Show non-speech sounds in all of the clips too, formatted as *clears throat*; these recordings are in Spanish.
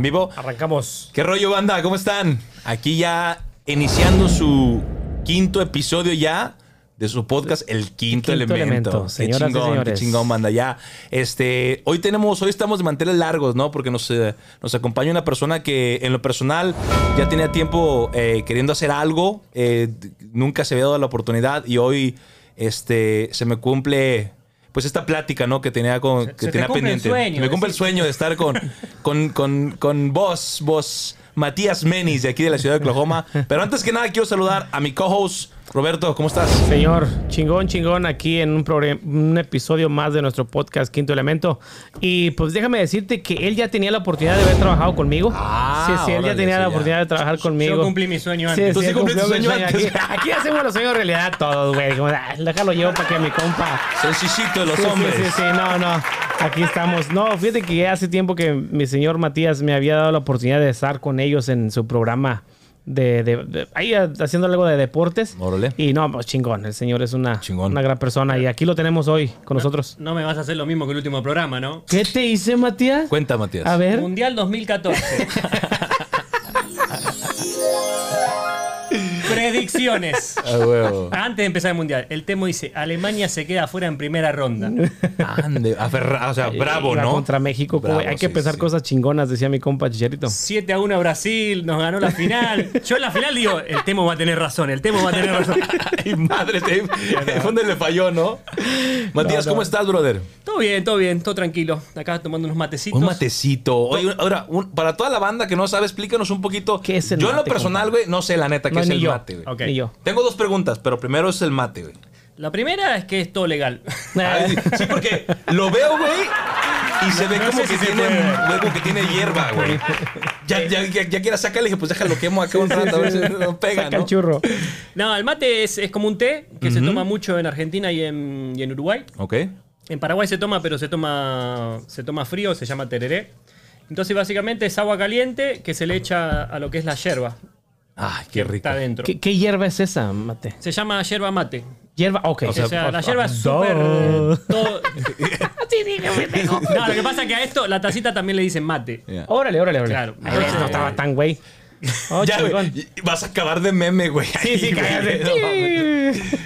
¿En vivo? Arrancamos. ¿Qué rollo, banda? ¿Cómo están? Aquí ya iniciando su quinto episodio ya de su podcast El Quinto, Quinto Elemento. Elemento. Qué chingón, qué chingón, banda. Ya, este, hoy tenemos, hoy estamos de manteles largos, ¿no? Porque nos, eh, nos acompaña una persona que en lo personal ya tenía tiempo eh, queriendo hacer algo, eh, nunca se había dado la oportunidad y hoy, este, se me cumple... Pues esta plática, ¿no? Que tenía, con, que se te tenía cumple el pendiente. sueño, me cumple el sueño de estar con, con, con, con vos, vos, Matías Menis, de aquí de la ciudad de Oklahoma. Pero antes que nada, quiero saludar a mi co-host, Roberto. ¿Cómo estás? Señor, chingón, chingón, aquí en un, episodio más de nuestro podcast Quinto Elemento. Y pues déjame decirte que él ya tenía la oportunidad de haber trabajado conmigo. Ah, sí, sí, él ya tenía la ya. oportunidad de trabajar conmigo. Yo cumplí mi sueño antes. sí, Tú sí cumpliste tu sueño sueño. antes. Aquí, aquí hacemos los sueños realidad todos, güey. Ah, déjalo yo para que mi compa. Sencillito de los Sí, sí, hombres. Sí, sí, no, no. Aquí estamos. No, fíjate que hace tiempo que mi señor Matías me había dado la oportunidad de estar con ellos en su programa de, de- de- ahí ah, haciendo algo de deportes. Órale. Y no, pues chingón. El señor es una, Chingón. una gran persona y aquí lo tenemos hoy con nosotros. No me vas a hacer lo mismo que el último programa, ¿no? ¿Qué te hice, Matías? Cuenta, Matías. A ver. Mundial 2014. *laughs* Predicciones. *laughs* A huevo. Antes de empezar el mundial, el Temo dice: Alemania se queda fuera en primera ronda. *laughs* Ande, aferra- o sea, bravo, Iba ¿no? Contra México. Bravo. Hay que sí, pensar sí. cosas chingonas, decía mi compa Chicharito. 7 a 1 Brasil, nos ganó la final. Yo en la final digo: el Temo va a tener razón, el Temo va a tener razón. *laughs* Ay, madre, te, fue donde le falló, ¿no? Matías, No, no. ¿cómo estás, brother? Todo bien, todo bien, todo tranquilo. Acá tomando unos matecitos. Un matecito. Oye, ahora, un- para toda la banda que no sabe, explícanos un poquito. ¿Qué es el Yo en lo mate, personal, güey, no sé la neta qué No, es el yo. Mate, güey. Ok. Ni yo. Tengo dos preguntas, pero primero es el mate, güey. La primera es que es todo legal. *laughs* Ay, sí, porque lo veo, güey, y se ve No como sé que si se tiene, puede. güey, como que tiene hierba, güey. Ya, ya, ya, ya quiera sacarle, dije, pues déjalo quemo acá un rato, a ver si no pega, Saca ¿no? el churro. No, el mate es, es como un té que se toma mucho en Argentina y en, y en Uruguay. Ok. En Paraguay se toma, pero se toma, se toma frío, se llama tereré. Entonces, básicamente es agua caliente que se le echa a lo que es la yerba. Ay, qué rico. Está adentro. ¿Qué, qué hierba es esa, Mate? Se llama yerba mate. Hierba, ok. O sea, la yerba es Duh. súper. *laughs* todo- Sí, pendejo. No, lo que pasa es que a esto la tacita también le dicen mate. Ya. Órale, órale, órale. Claro. Ay, no estaba tan güey. *laughs* Oh, Ya, güey, vas a acabar de meme, güey. Sí, sí, cállate. No.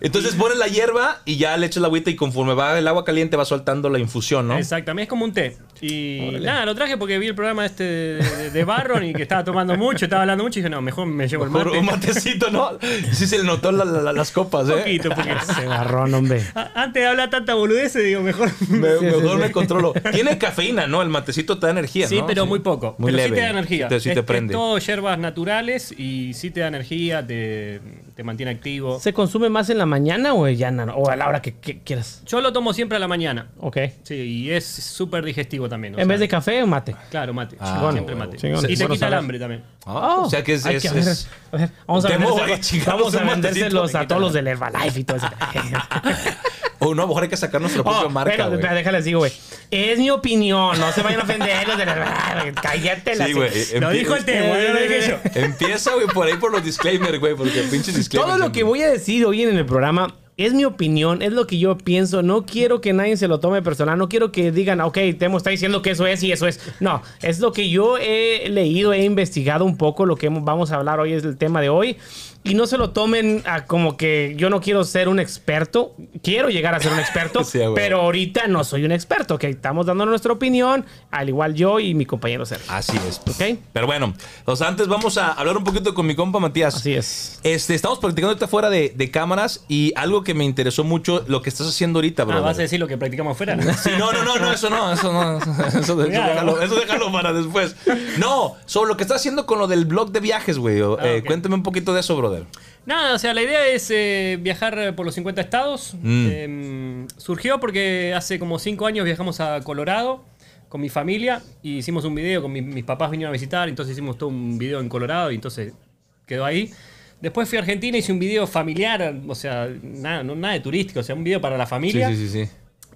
Entonces pones la hierba y ya le echas la agüita y conforme va el agua caliente va soltando la infusión, ¿no? Exactamente, es como un té. Y nada, lo traje porque vi el programa este de, de, de Barron y que estaba tomando mucho, estaba hablando mucho y dije, no, mejor me llevo el mate. un matecito, ¿no? Sí se le notó la- la- las copas, ¿eh? poquito, poquito. *laughs* Se agarrón, hombre. Antes de hablar tanta boludez, digo, mejor. Me- *laughs* Sí, mejor sí, me sí. controlo. Tiene cafeína, ¿no? El matecito te da energía, Sí, ¿no? pero muy poco. Muy pero leve. sí te da energía. Sí te- es prende. Todo hierbas naturales y sí te da energía, te, te mantiene activo. ¿Se consume más en la mañana o ya no? O a la hora que, que quieras. Yo lo tomo siempre a la mañana. Ok. Sí, y es súper digestivo también. o En sea, vez de café o mate. Claro, mate. Ah, siempre huevo. mate. Chingón. Y te Bueno quita el hambre también. Ah, o sea que es... Hay es- que- a ver, es- a ver, vamos a Te muevo, vendérselo- eh, chingados, vamos a un vendérselos todos los del Herbalife y todo eso. *laughs* *laughs* O no, a lo mejor hay que sacar nuestra propia Oh, marca, pero, güey. espera, déjales digo, güey. Es mi opinión, no se vayan a ofender los del Herbalife. Cállate la Sí, güey. Lo dijo el tema, no lo dije yo. Empieza, güey, por ahí por los disclaimers, güey, porque pinches disclaimers. Todo lo que voy a decir hoy en el programa es mi opinión, es lo que yo pienso. No quiero que nadie se lo tome personal. No quiero que digan, ok, Temo está diciendo que eso es y eso es. No, es lo que yo he leído, he investigado un poco. Lo que vamos a hablar hoy es el tema de hoy. Y no se lo tomen a como que yo no quiero ser un experto. Quiero llegar a ser un experto, *laughs* Sí, pero ahorita no soy un experto. Ok, estamos dando nuestra opinión, al igual yo y mi compañero Sergio. Así es. Ok. Pero bueno, entonces antes vamos a hablar un poquito con mi compa Matías. Así es. Este, estamos practicando ahorita fuera de, de cámaras y algo que me interesó mucho, lo que estás haciendo ahorita, bro. Ah, ¿vas a decir lo que practicamos fuera? Sí, no, no, no, no, eso no, eso no, eso, eso déjalo, eso déjalo para después. No, sobre lo que estás haciendo con lo del blog de viajes, güey. Ah, eh. Cuéntame un poquito de eso, brother. Nada, o sea, la idea es eh, viajar por los 50 estados. Mm. Eh, surgió porque hace como 5 años viajamos a Colorado con mi familia y hicimos un video, con mi- mis papás vinieron a visitar, entonces hicimos todo un video en Colorado y entonces quedó ahí. Después fui a Argentina, hice un video familiar, o sea, nada, no, nada de turístico, o sea, un video para la familia. Sí, sí, sí, sí.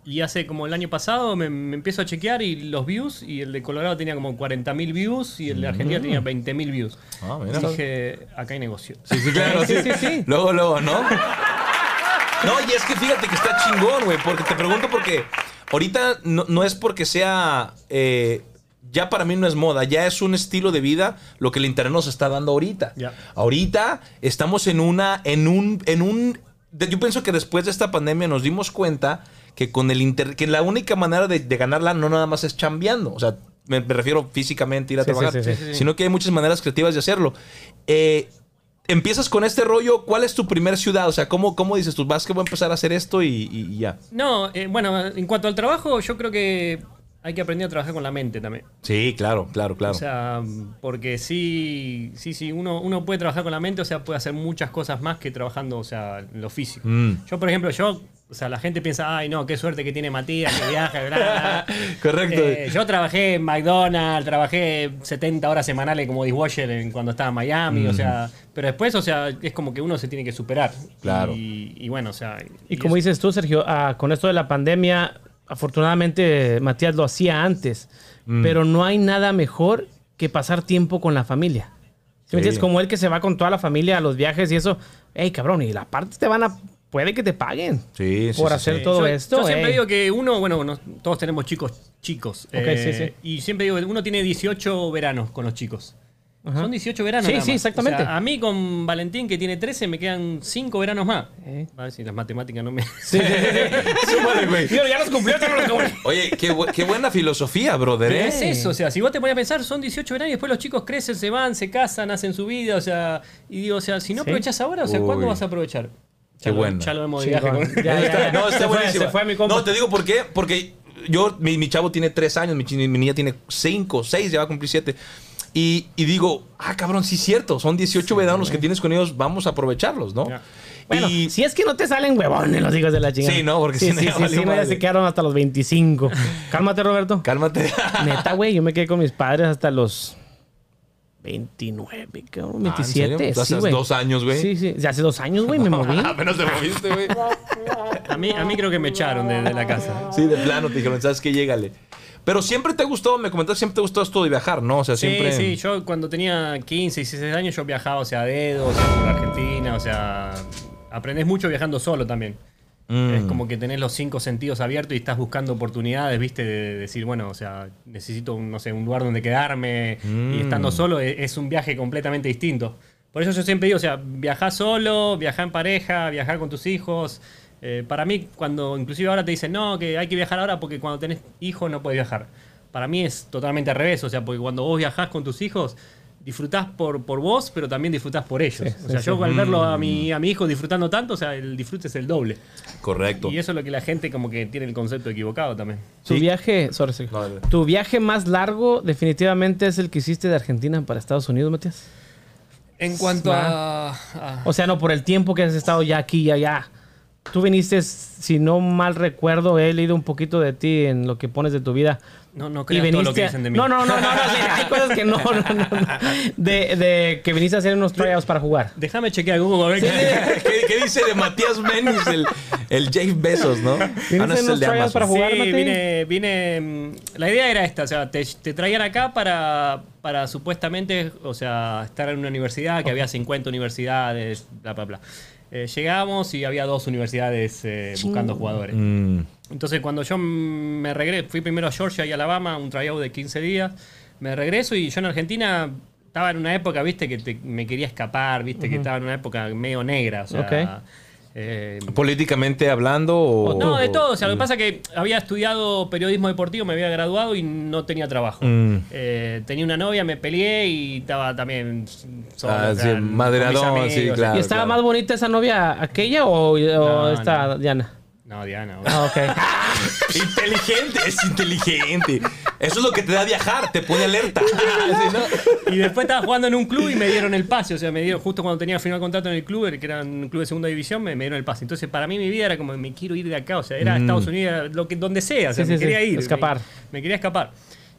Y hace como el año pasado me, me empiezo a chequear y los views, y el de Colorado tenía como 40.000 views y el de Argentina tenía 20.000 views. Mm. Ah, mira. Dije, acá hay negocio. Sí, sí, claro, *laughs* sí. Sí, sí. Luego, luego, ¿no? No, y es que fíjate que está chingón, güey, porque te pregunto porque ahorita no, no es porque sea... eh, ya para mí no es moda, ya es un estilo de vida lo que el internet nos está dando ahorita. Ya. Ahorita estamos en una, en un, en un, yo pienso que después de esta pandemia nos dimos cuenta que con el internet, que la única manera de, de ganarla no nada más es chambeando, o sea, me, me refiero físicamente a ir a Sí, trabajar, sí, sí, sí. sino que hay muchas maneras creativas de hacerlo. Eh, Empiezas con este rollo, ¿cuál es tu primer ciudad? O sea, ¿cómo, cómo dices tú? Vas que voy a empezar a hacer esto y, ya. No, eh, bueno, en cuanto al trabajo, yo creo que hay que aprender a trabajar con la mente también. Sí, claro, claro, claro. O sea, porque sí, sí, sí, uno, uno puede trabajar con la mente, o sea, puede hacer muchas cosas más que trabajando, o sea, en lo físico. Mm. Yo, por ejemplo, yo, o sea, la gente piensa, ay, no, qué suerte que tiene Matías, que viaja, bla, bla, bla". *laughs* Correcto. Eh, yo trabajé en McDonald's, trabajé 70 horas semanales como dishwasher en- cuando estaba en Miami, o sea, pero después, o sea, es como que uno se tiene que superar. Claro. Y, y bueno, o sea. Y como dices tú, Sergio, ah, con esto de la pandemia, afortunadamente Matías lo hacía antes, Mm. pero no hay nada mejor que pasar tiempo con la familia. ¿Sí me entiendes? Como él que se va con toda la familia a los viajes y eso. Ey, cabrón, y la parte te van a. Puede que te paguen Sí, sí, por sí, hacer sí. todo yo, esto. yo siempre ey. digo que uno, bueno, no- todos tenemos chicos chicos. Sí. Y siempre digo que uno tiene 18 veranos con los chicos. Ajá. Son 18 veranos. Sí, nada sí, exactamente. O sea, a mí con Valentín, que tiene 13, me quedan 5 veranos más. Eh. A ver si las matemáticas no me. *laughs* Sí, sí, *laughs* sí. Súmale, güey. Ya los cumplió, ya los cumplió. Oye, qué, bu- qué buena filosofía, brother. ¿eh? es eso, o sea, si vos te pones a pensar, son 18 veranos y después los chicos crecen, se van, se casan, hacen su vida, o sea, y digo, o sea, si no Sí. aprovechas ahora, o sea, ¿cuándo Uy. vas a aprovechar? Qué Ya lo- bueno. Ya lo vemos de Chingón. viaje con- Ya, ya, ya. No, está buenísimo. No, te digo por qué. Porque yo, mi, mi chavo tiene tres años, mi, mi niña tiene cinco, seis, ya va a cumplir siete. Y, y digo, ah, cabrón, sí es cierto. Son 18 veranos los que tienes con ellos, vamos a aprovecharlos, ¿no? Ya. Bueno, y, si es que no te salen huevones los hijos de la chingada. Sí, no, porque sí, si no sí, ya *laughs* sí, sí, no, ya se quedaron hasta los 25. *laughs* Cálmate, Roberto. cálmate. Neta, güey, yo me quedé con mis padres hasta los 29, cabrón, Ah, ¿en serio? 27. Hace sí, güey. dos años, güey. Sí, sí, ya hace dos años, güey, me *laughs* moví. *laughs* Apenas te moviste, güey. A mí, a mí creo que me echaron de, de la casa. Sí, de plano, te dijeron, ¿sabes qué? Llégale. Pero siempre te gustó, me comentaste, siempre te gustó esto de viajar, ¿no? O sea, siempre. Sí, sí, yo cuando tenía 15, 16 años yo viajaba, o sea, a dedo, o sea, por Argentina, o sea, aprendés mucho viajando solo también. Mm. Es como que tenés los cinco sentidos abiertos y estás buscando oportunidades, viste, de decir, bueno, o sea, necesito, un, no sé, un lugar donde quedarme Mm. y estando solo es, es un viaje completamente distinto. Por eso yo siempre digo, o sea, viajar solo, viajar en pareja, viajar con tus hijos. Eh, para mí, cuando inclusive ahora te dicen, no, que hay que viajar ahora porque cuando tenés hijos no puedes viajar. Para mí es totalmente al revés, o sea, porque cuando vos viajás con tus hijos, disfrutás por, por vos, pero también disfrutás por ellos. Sí, o sea, sí, yo sí. al verlo a mi, a mi hijo disfrutando tanto, o sea, el disfrute es el doble. Correcto. Y eso es lo que la gente como que tiene el concepto equivocado también. Tu viaje, sorry, dale. tu viaje más largo definitivamente es el que hiciste de Argentina para Estados Unidos, Matías. En cuanto a, a- O sea, no por el tiempo que has estado ya aquí y allá. Tú viniste, si no mal recuerdo, he leído un poquito de ti en lo que pones de tu vida. No, no Y creas todo lo viniste que dicen de mí. No, no, no, no, no, sí, hay cosas que no, no, no, no. De, de que viniste a hacer unos tryouts para jugar. Déjame chequear Google a ver qué- ¿Qué, qué dice de Matías Menis, el, el Jeff Bezos, no? Ah, no, a ese es unos el de tryouts Amazon. para jugar, sí, vine, vine. mm, La idea era esta, o sea, te, te traían acá para, para supuestamente, o sea, estar en una universidad, que había 50 universidades, bla, bla, bla. Eh, llegamos y había dos universidades eh, buscando jugadores. Mm, Entonces, cuando yo me regresé, fui primero a Georgia y Alabama, un tryout de 15 días. Me regreso y yo en Argentina estaba en una época, viste, que te- me quería escapar, viste, que estaba en una época medio negra. O sea. Eh, ¿Políticamente hablando o...? no, de todo. O sea, lo que pasa es que había estudiado periodismo deportivo, me había graduado y no tenía trabajo. Mm. Eh, tenía una novia, me peleé y estaba también solo, Ah, sí, madreadón, o sea. ¿Y estaba más bonita esa novia aquella o, o No, esta no. Diana? No, Diana. Ah, ok. *laughs* *laughs* Inteligente, es inteligente. Eso es lo que te da viajar, te pone alerta. *laughs* Sí, ¿no? Y después estaba jugando en un club y me dieron el pase. O sea, me dieron justo cuando tenía firmado contrato en el club, que era un club de segunda división, me, me dieron el pase. Entonces, para mí mi vida era como, me quiero ir de acá. O sea, era Estados Unidos, lo que, donde sea. O sea, Sí, me sí, quería sí, ir. escapar. Me, me quería escapar.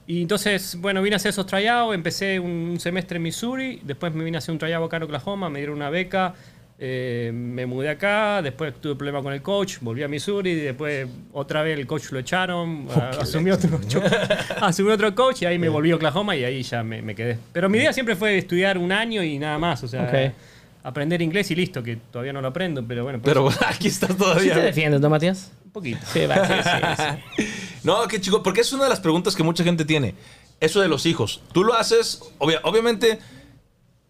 Y entonces, bueno, vine a hacer esos tryouts, empecé un semestre en Missouri, después me vine a hacer un tryout acá en Oklahoma, me dieron una beca, eh, me mudé acá, después tuve problemas con el coach, volví a Missouri, y después otra vez el coach lo echaron, a- asumió otro, *laughs* asumió otro coach y ahí me volví a Oklahoma y ahí ya me, me quedé. Pero mi idea siempre fue estudiar un año y nada más, o sea, Ok. aprender inglés y listo, que todavía no lo aprendo, pero bueno, Pero eso, *laughs* aquí estás Sí todavía. te defiendes, ¿no, Matías? un poquito. Sí, va, sí, sí, sí. *laughs* No, qué chico, porque es una de las preguntas que mucha gente tiene. eso de los hijos. Tú lo haces, obvia- obviamente,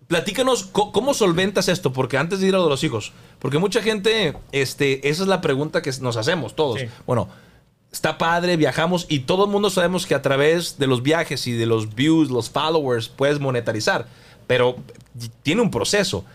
platícanos cómo solventas esto, porque antes de ir a lo de los hijos, porque mucha gente, este, esa es la pregunta que nos hacemos todos. Sí. Bueno, está padre, viajamos y todo el mundo sabemos que a través de los viajes y de los views, los followers, puedes monetarizar, pero tiene un proceso.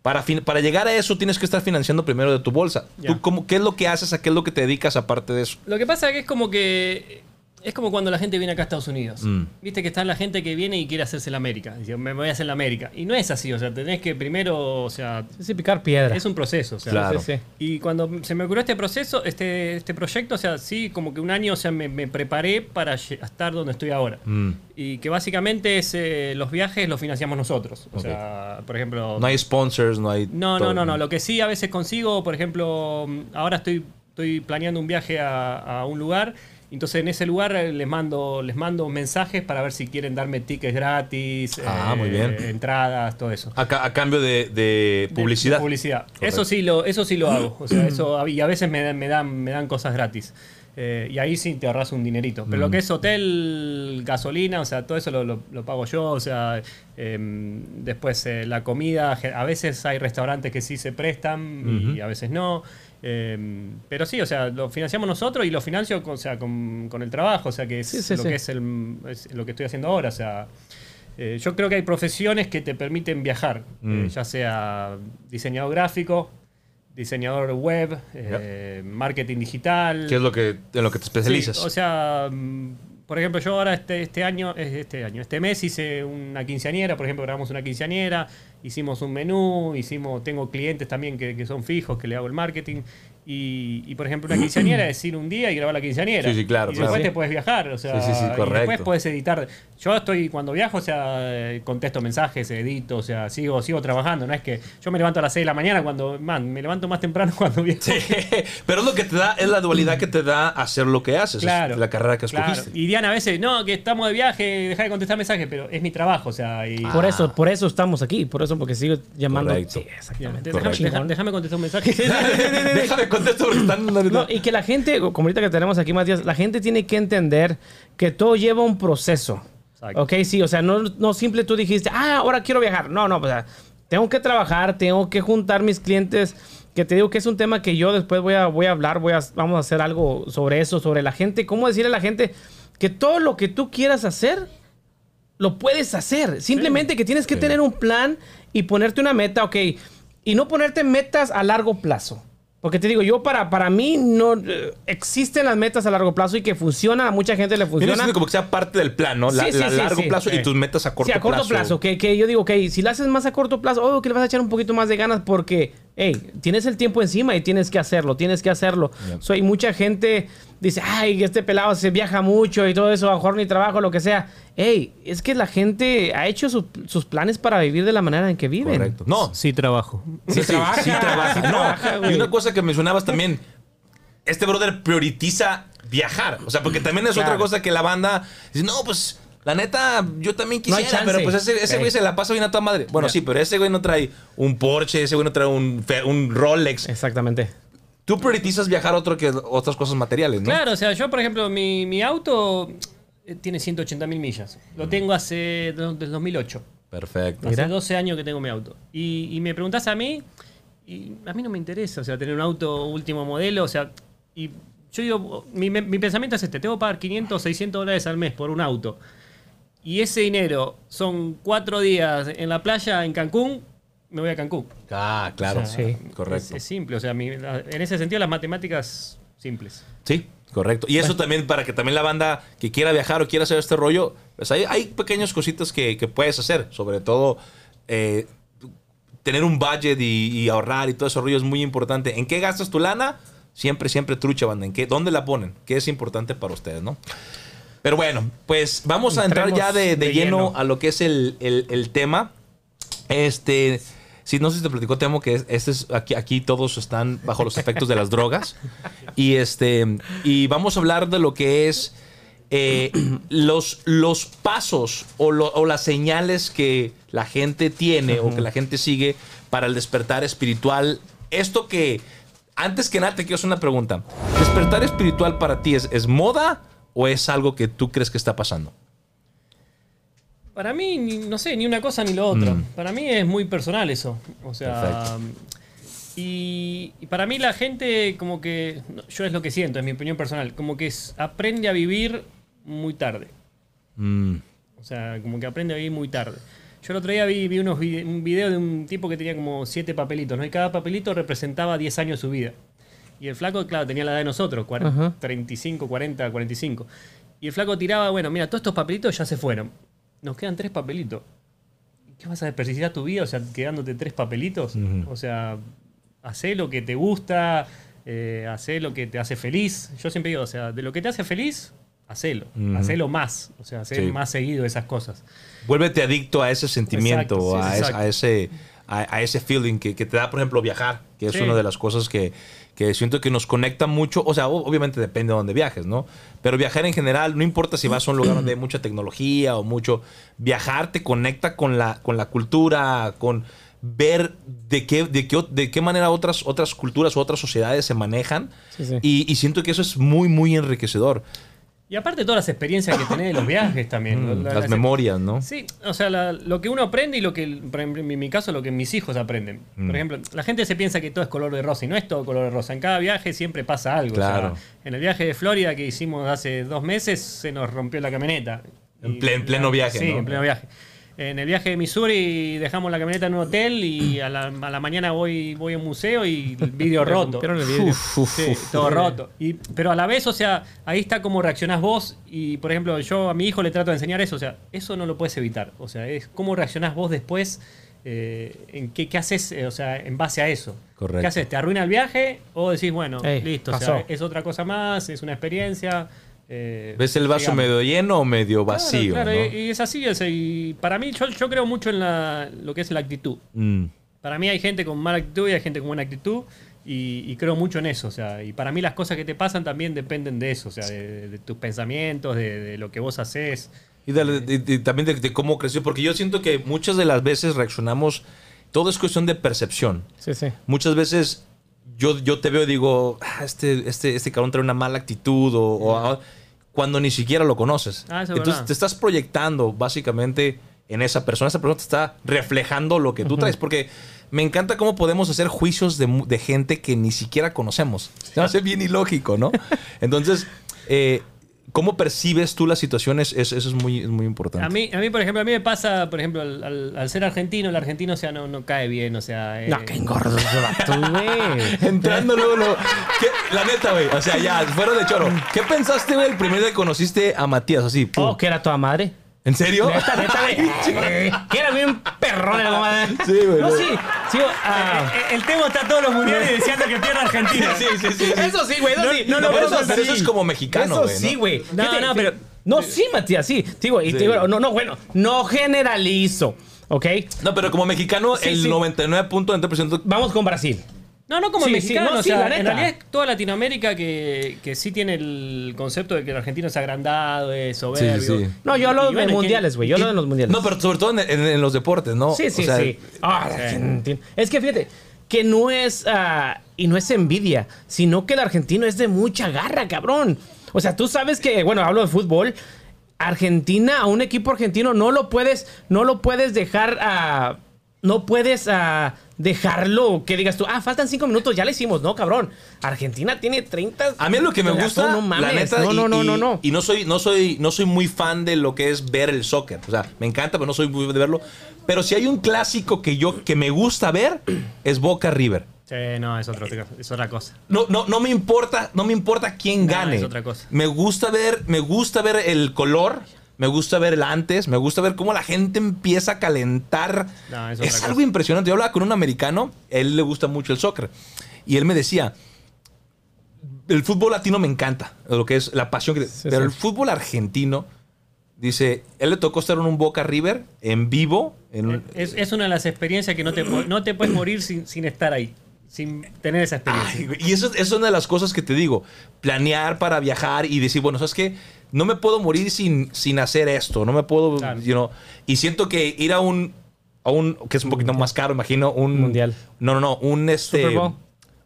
Para, fin- para llegar a eso tienes que estar financiando primero de tu bolsa. Ya. ¿Tú cómo, ¿Qué es lo que haces? ¿A qué es lo que te dedicas aparte de eso? Lo que pasa es que es como que. Es como cuando la gente viene acá a Estados Unidos. Mm. Viste que está la gente que viene y quiere hacerse la América. Dice, me voy a hacer la América. Y no es así, o sea, tenés que primero, o sea, Sí, picar piedra. es un proceso. O sea, Claro. Sí, sí. Y cuando se me ocurrió este proceso, este, este proyecto, o sea, sí, como que un año, o sea, me, me preparé para estar donde estoy ahora. Mm. Y que básicamente es, eh, los viajes los financiamos nosotros. O sea, por ejemplo... No hay sponsors, no hay... No, no, no, no. Lo que sí a veces consigo, por ejemplo, mm, ahora estoy, estoy planeando un viaje a, a un lugar. Entonces en ese lugar eh, les mando, les mando mensajes para ver si quieren darme tickets gratis, Ah, eh, muy bien. entradas, todo eso. A, ca- a cambio de, publicidad. de publicidad. Correcto. Eso sí lo, eso sí lo hago. O sea, *clears throat* eso, y a veces me, dan- me dan, me dan cosas gratis. Eh, y ahí sí te ahorras un dinerito. Pero Mm. lo que es hotel, gasolina, o sea, todo eso lo, lo- lo pago yo. O sea, em, después eh, la comida, a veces hay restaurantes que sí se prestan y a veces no. Em, pero sí, o sea, lo financiamos nosotros y lo financio con, o sea, con, con el trabajo. O sea, que es Sí, sí, lo sí. que es, el, es lo que estoy haciendo ahora. O sea, eh, yo creo que hay profesiones que te permiten viajar, Mm. eh, ya sea diseñador gráfico, diseñador web, eh, marketing digital. ¿Qué es lo que, en lo que te especializas? Sí, o sea, mm, por ejemplo, yo ahora este, este año, este año, este mes hice una quinceañera, por ejemplo, grabamos una quinceañera, hicimos un menú, hicimos, tengo clientes también que, que son fijos, que le hago el marketing. Y, y, por ejemplo, una quinceañera es ir un día y grabar la quinceañera. Sí, sí, claro, Y claro. después te puedes viajar, o sea, Sí, sí, sí, y correcto. después puedes editar. Yo estoy, cuando viajo, o sea, contesto mensajes, edito, o sea, sigo, sigo trabajando. No es que yo me levanto a las 6 de la mañana cuando, man, me levanto más temprano *laughs* cuando viajo. Sí, pero es lo que te da, es la dualidad que te da hacer lo que haces. Claro. Es la carrera que Claro. escogiste. Y Diana a veces, no, que estamos de viaje, deja de contestar mensajes, pero es mi trabajo, o sea, y... Por eso, por eso estamos aquí, por eso porque sigo llamando. Correcto. Sí, exactamente. déjame contestar un mensaje. *laughs* Déjame contestar *laughs* porque están... No, y que la gente, como ahorita que tenemos aquí más días, la gente tiene que entender que todo lleva un proceso. Exacto. Ok, sí, o sea, no, no simple tú dijiste, ah, ahora quiero viajar. No, no, o sea, tengo que trabajar, tengo que juntar mis clientes. Que te digo que es un tema que yo después voy a, voy a hablar, voy a, vamos a hacer algo sobre eso, sobre la gente, cómo decirle a la gente que todo lo que tú quieras hacer, lo puedes hacer. Simplemente que tienes que Sí. tener un plan y ponerte una meta, ok. Y no ponerte metas a largo plazo. Porque te digo, yo para, para mí no eh, existen las metas a largo plazo y que funciona, a mucha gente le funciona. siendo como que sea parte del plan, ¿no? La, Sí, sí, la sí, largo sí. plazo y tus metas a corto sí, a corto plazo. plazo. que, que yo digo, ok, si lo haces más a corto plazo, obvio que le vas a echar un poquito más de ganas porque, hey, tienes el tiempo encima y tienes que hacerlo, tienes que hacerlo. Yep. So, y mucha gente dice, ay, este pelado se viaja mucho y todo eso, a lo mejor ni trabajo, lo que sea. Hey, es que la gente ha hecho su- sus planes para vivir de la manera en que viven. Correcto. No, Sí trabajo. Sí, sí, trabaja, sí trabaja. sí No, trabaja, y güey. una cosa que mencionabas también, este brother prioritiza viajar. O sea, porque también es Claro. otra cosa que la banda dice, no, pues la neta, yo también No hay quisiera, chance. pero pues ese, ese Ey. güey se la pasa bien a toda madre. Bueno, sí, pero ese güey no trae un Porsche, ese güey no trae un, un Rolex. Exactamente. Tú priorizas viajar otro que otras cosas materiales, ¿no? Claro, o sea, yo, por ejemplo, mi, mi auto eh, tiene 180 mil millas. Lo tengo hace desde el 2008. Perfecto. Mira. Hace 12 años que tengo mi auto. Y, y me preguntás a mí, y a mí no me interesa, o sea, tener un auto último modelo, o sea, y yo digo, mi, mi pensamiento es este, tengo que pagar 500, 600 dólares al mes por un auto. Y ese dinero son cuatro días en la playa en Cancún, me voy a Cancún. Ah, claro. O sea, Sí. Correcto. Es, es simple, o sea, mi- la- en ese sentido las matemáticas simples. Sí, correcto. Y eso también para que también la banda que quiera viajar o quiera hacer este rollo, pues hay, hay pequeñas cositas que, que puedes hacer. Sobre todo, eh, tener un budget y, y ahorrar y todo ese rollo es muy importante. ¿En qué gastas tu lana? Siempre, siempre trucha, banda. ¿En qué, ¿Dónde la ponen? ¿Qué es importante para ustedes, no? Pero bueno, pues vamos a entrar ya de, de de lleno, lleno. a lo que es el, el- el tema. Este, sí, no sé si te platicó, Temo, que este es, aquí, aquí todos están bajo los efectos de las drogas. Y este, y vamos a hablar de lo que es eh, los, los pasos o, lo- o las señales que la gente tiene o que la gente sigue para el despertar espiritual. Esto que, antes que nada, te quiero hacer una pregunta. ¿Despertar espiritual para ti es, es moda o es algo que tú crees que está pasando? Para mí, no sé, ni una cosa ni lo otro. Mm. Para mí es muy personal eso. O sea, y, y para mí la gente como que, yo es lo que siento, es mi opinión personal, como que es- aprende a vivir muy tarde. Mm, O sea, como que aprende a vivir muy tarde. Yo el otro día vi, vi unos vide- un video de un tipo que tenía como siete papelitos, ¿no? Y cada papelito representaba 10 años de su vida. Y el flaco, claro, tenía la edad de nosotros, cuar- Ajá. 35, 40, 45. Y el flaco tiraba, bueno, mira, todos estos papelitos ya se fueron. Nos quedan tres papelitos. ¿Qué vas a desperdiciar tu vida? O sea, quedándote tres papelitos. O sea, hacé lo que te gusta, eh, hacé lo que te hace feliz. Yo siempre digo, o sea, de lo que te hace feliz, hacelo. Ujú. Hacelo más. O sea, hacer Sí. más seguido esas cosas. Vuélvete adicto a ese sentimiento, Exacto, sí, a, es- exacto. a ese, a, a ese feeling que, que te da, por ejemplo, viajar, que es Sí. una de las cosas que, que siento que nos conecta mucho. O sea, obviamente depende de dónde viajes, ¿no? Pero viajar en general, no importa si vas a un lugar donde hay mucha tecnología o mucho. Viajar te conecta con la, con la cultura, con ver de qué, de qué, de qué manera otras, otras culturas o otras sociedades se manejan. Sí, sí. Y, y siento que eso es muy, muy enriquecedor. Y aparte todas las experiencias que tenés de los viajes también. Mm, La- las las- memorias, ¿no? Sí, o sea, la- lo que uno aprende y lo que, en mi caso, lo que mis hijos aprenden. Mm. Por ejemplo, la gente se piensa que todo es color de rosa y no es todo color de rosa. En cada viaje siempre pasa algo. o sea, Claro. en el viaje de Florida que hicimos hace dos meses se nos rompió la camioneta. En Y- ple- en pleno viaje, Sí, ¿no? en pleno viaje. En el viaje de Missouri dejamos la camioneta en un hotel y a la, a la mañana voy, voy a un museo y el vidrio *laughs* roto. rompieron el vidrio. Uf, uf, Sí, uf. todo roto. Y, pero a la vez, o sea, ahí está cómo reaccionás vos. Y, por ejemplo, yo a mi hijo le trato de enseñar eso. O sea, eso no lo puedes evitar. O sea, es cómo reaccionás vos después. eh, en qué, qué haces, eh, o sea, en base a eso. Correcto. ¿Qué haces? ¿Te arruina el viaje? O decís, bueno, Ey, listo, o sea, es otra cosa más, es una experiencia. Eh, ¿Ves el vaso sigamos. medio lleno o medio Claro, vacío? Claro, ¿no? y, y es así. es- y para mí, yo, yo creo mucho en la, lo que es la actitud. Mm. Para mí hay gente con mala actitud y hay gente con buena actitud. Y, y creo mucho en eso. O sea, y para mí las cosas que te pasan también dependen de eso. O sea, de, de tus pensamientos, de, de lo que vos haces. Y, de- de- de- también de, de cómo creció, porque yo siento que muchas de las veces reaccionamos, todo es cuestión de percepción. Sí, sí. Muchas veces yo, yo te veo y digo, "Ah, este, este, este cabrón trae una mala actitud, o, o- ah", cuando ni siquiera lo conoces. Ah, Entonces verdad. te estás proyectando básicamente en esa persona, esa persona te está reflejando lo que tú traes, porque me encanta cómo podemos hacer juicios de, gente que ni siquiera conocemos. Se hace bien ilógico, ¿no? *laughs* Entonces, eh, ¿cómo percibes tú las situaciones? Es- eso es muy, es muy importante. A mí, a mí, por ejemplo, a mí me pasa, por ejemplo, al, al- al ser argentino, el argentino, o sea, no, no cae bien. O sea, eh, No, qué engordo güey. *laughs* Entrando luego. ¿Qué? La neta, güey. O sea, ya, fuera de choro. ¿Qué pensaste, güey, el primer día que conociste a Matías? Así, pum. Oh, que era toda madre. ¿En serio? Neta, neta, güey. *laughs* Que era bien perrón el madre. Sí, güey. No, sí. Sí, ah. Eh, El Temo está todos los mundiales deseando que pierda Argentina. Sí, sí, sí. sí. Eso sí, güey. Eso No, sí. no, No, pero, eso, pero sí. eso es como mexicano, Eso güey. sí, ¿no? güey. No, no, pero- No, sí, Matías, sí. Sí, güey. y Sí. digo, no, no, bueno. No generalizo. ¿Ok? No, pero como mexicano, Sí, el sí. 99.90% Vamos con Brasil. No, no como Sí, sí, mexicano, no, o sí, sea, en realidad es toda Latinoamérica que, que sí tiene el concepto de que el argentino es agrandado, es soberbio. Sí, sí, sí. No, yo hablo Y de bueno, ¿quién- mundiales, güey. Yo hablo de los mundiales. No, pero sobre todo en, en- en los deportes, ¿no? Sí, sí, O sea, sí. Ah. Es que fíjate, que no es. ah, y no es envidia, sino que el argentino es de mucha garra, cabrón. O sea, tú sabes que, bueno, hablo de fútbol. Argentina, a un equipo argentino, no lo puedes, no lo puedes dejar a. no puedes ah, dejarlo que digas tú, ah, faltan cinco minutos, ya le hicimos. No, cabrón. Argentina tiene 30. A mí es lo que me gusta, no mames. la neta, no, y, no, no, y- no, no. y no soy, no soy, no soy muy fan de lo que es ver el soccer. O sea, me encanta, pero no soy muy de verlo. Pero si hay un clásico que yo, que me gusta ver, es Boca River. Sí, no, es, otro, es otra cosa. No, no, no me importa, no me importa quién No, gane. es otra cosa. Me gusta ver, me gusta ver el color, me gusta ver el antes, me gusta ver cómo la gente empieza a calentar. No, es algo cosa. impresionante. Yo hablaba con un americano, él le gusta mucho el soccer. Y él me decía, el fútbol latino me encanta, lo que es la pasión que... pero sí. el fútbol argentino, dice, él le tocó estar en un Boca River en vivo. En un- Es, es una de las experiencias que no te, no te puedes morir sin, sin estar ahí, sin tener esa experiencia. Ay, y eso, eso es una de las cosas que te digo. Planear para viajar y decir, bueno, ¿sabes qué? No me puedo morir sin, sin hacer esto. No me puedo, Claro. you know, Y siento que ir a un, a un, que es un poquito más caro, imagino, un... Mundial. No, no, no, un este... Super Bowl.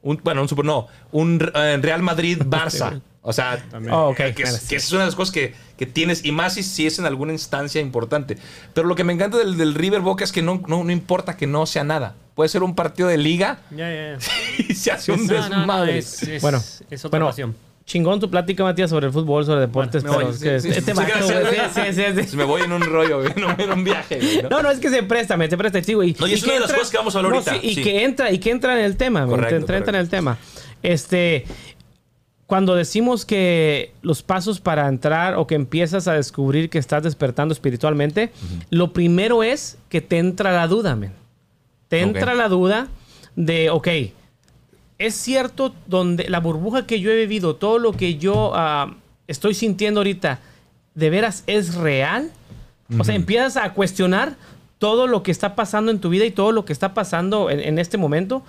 Un, bueno, un super, no, un eh, Real Madrid-Barça. *laughs* O sea, Oh, ok. que, es, que es una de las cosas que, que tienes, y más si, si es en alguna instancia importante. Pero lo que me encanta del, del River Boca es que no, no, no importa que no sea nada. Puede ser un partido de liga Ya, ya, ya. *laughs* y se hace un desmadre. es, es- Bueno, es otra bueno, pasión. Chingón tu plática, Matías, sobre el fútbol, sobre deportes, Bueno, me pero voy. es que Sí, este sí, sí, güey, sí, sí, sí, sí, sí. Se me voy en un rollo, güey, no en un viaje. güey, ¿no? No, no, es que se presta, me se presta, sí, güey. No, y es que una de las cosas que vamos a hablar no, ahorita, sí, y sí. que entra, y que entra en el tema, güey, Correcto, entra, entra en el tema. Este, cuando decimos que los pasos para entrar o que empiezas a descubrir que estás despertando espiritualmente, lo primero es que te entra la duda, men. Te entra la duda de, ok, es cierto donde la burbuja que yo he vivido, todo lo que yo ah, estoy sintiendo ahorita, ¿de veras es real? O sea, empiezas a cuestionar todo lo que está pasando en tu vida y todo lo que está pasando en, en este momento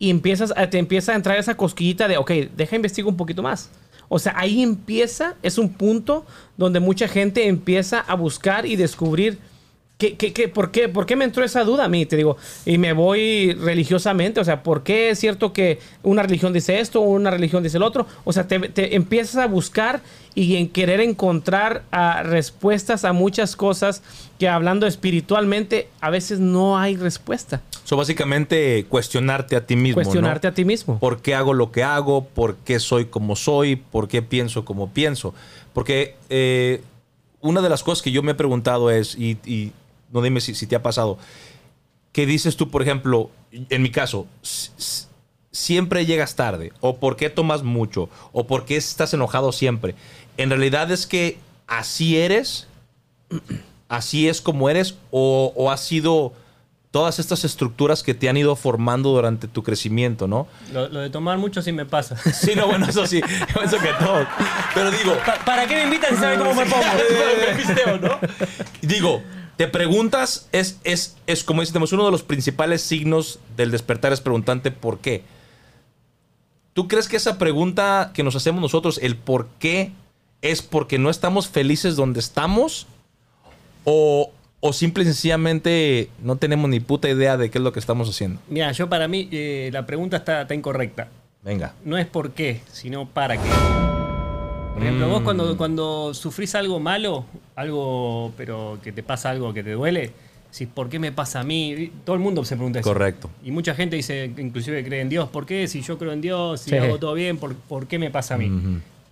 y empiezas a, te empieza a entrar esa cosquillita de, ok, deja investigar un poquito más. O sea, ahí empieza, es un punto donde mucha gente empieza a buscar y descubrir ¿Qué, qué, qué- por, qué, ¿Por qué me entró esa duda a mí? Te digo, y me voy religiosamente, o sea, ¿por qué es cierto que una religión dice esto, una religión dice el otro? O sea, te, te empiezas a buscar y en querer encontrar ah, respuestas a muchas cosas que hablando espiritualmente a veces no hay respuesta. So, básicamente, cuestionarte a ti mismo. Cuestionarte ¿no? a ti mismo. ¿Por qué hago lo que hago? ¿Por qué soy como soy? ¿Por qué pienso como pienso? Porque eh, una de las cosas que yo me he preguntado es, y, y no dime si, si te ha pasado, ¿qué dices tú, por ejemplo, en mi caso, siempre llegas tarde? ¿O por qué tomas mucho? ¿O por qué estás enojado siempre? En realidad es que así eres, así es como eres, o, o has sido todas estas estructuras que te han ido formando durante tu crecimiento, ¿no? Lo, lo de tomar mucho sí me pasa. Sí, no, bueno, eso sí, *laughs* eso que todo. Pero digo, Pa- ¿Para qué me invitan si saben cómo me pongo? *laughs* *laughs* me pisteo, ¿no? Digo, te preguntas, es, es, es como decimos, uno de los principales signos del despertar es preguntante por qué. ¿Tú crees que esa pregunta que nos hacemos nosotros, el por qué, es porque no estamos felices donde estamos? ¿O, o simple y sencillamente no tenemos ni puta idea de qué es lo que estamos haciendo? Mira, yo para mí eh, la pregunta está, está incorrecta. Venga. No es por qué, sino para qué. Por ejemplo, vos Mm. cuando, cuando sufrís algo malo, algo, pero que te pasa algo que te duele, decís, ¿por qué me pasa a mí? Todo el mundo se pregunta eso. Correcto. Y mucha gente dice, inclusive cree en Dios, ¿por qué? Si yo creo en Dios, si Sí. hago todo bien, ¿por, por qué me pasa a mí?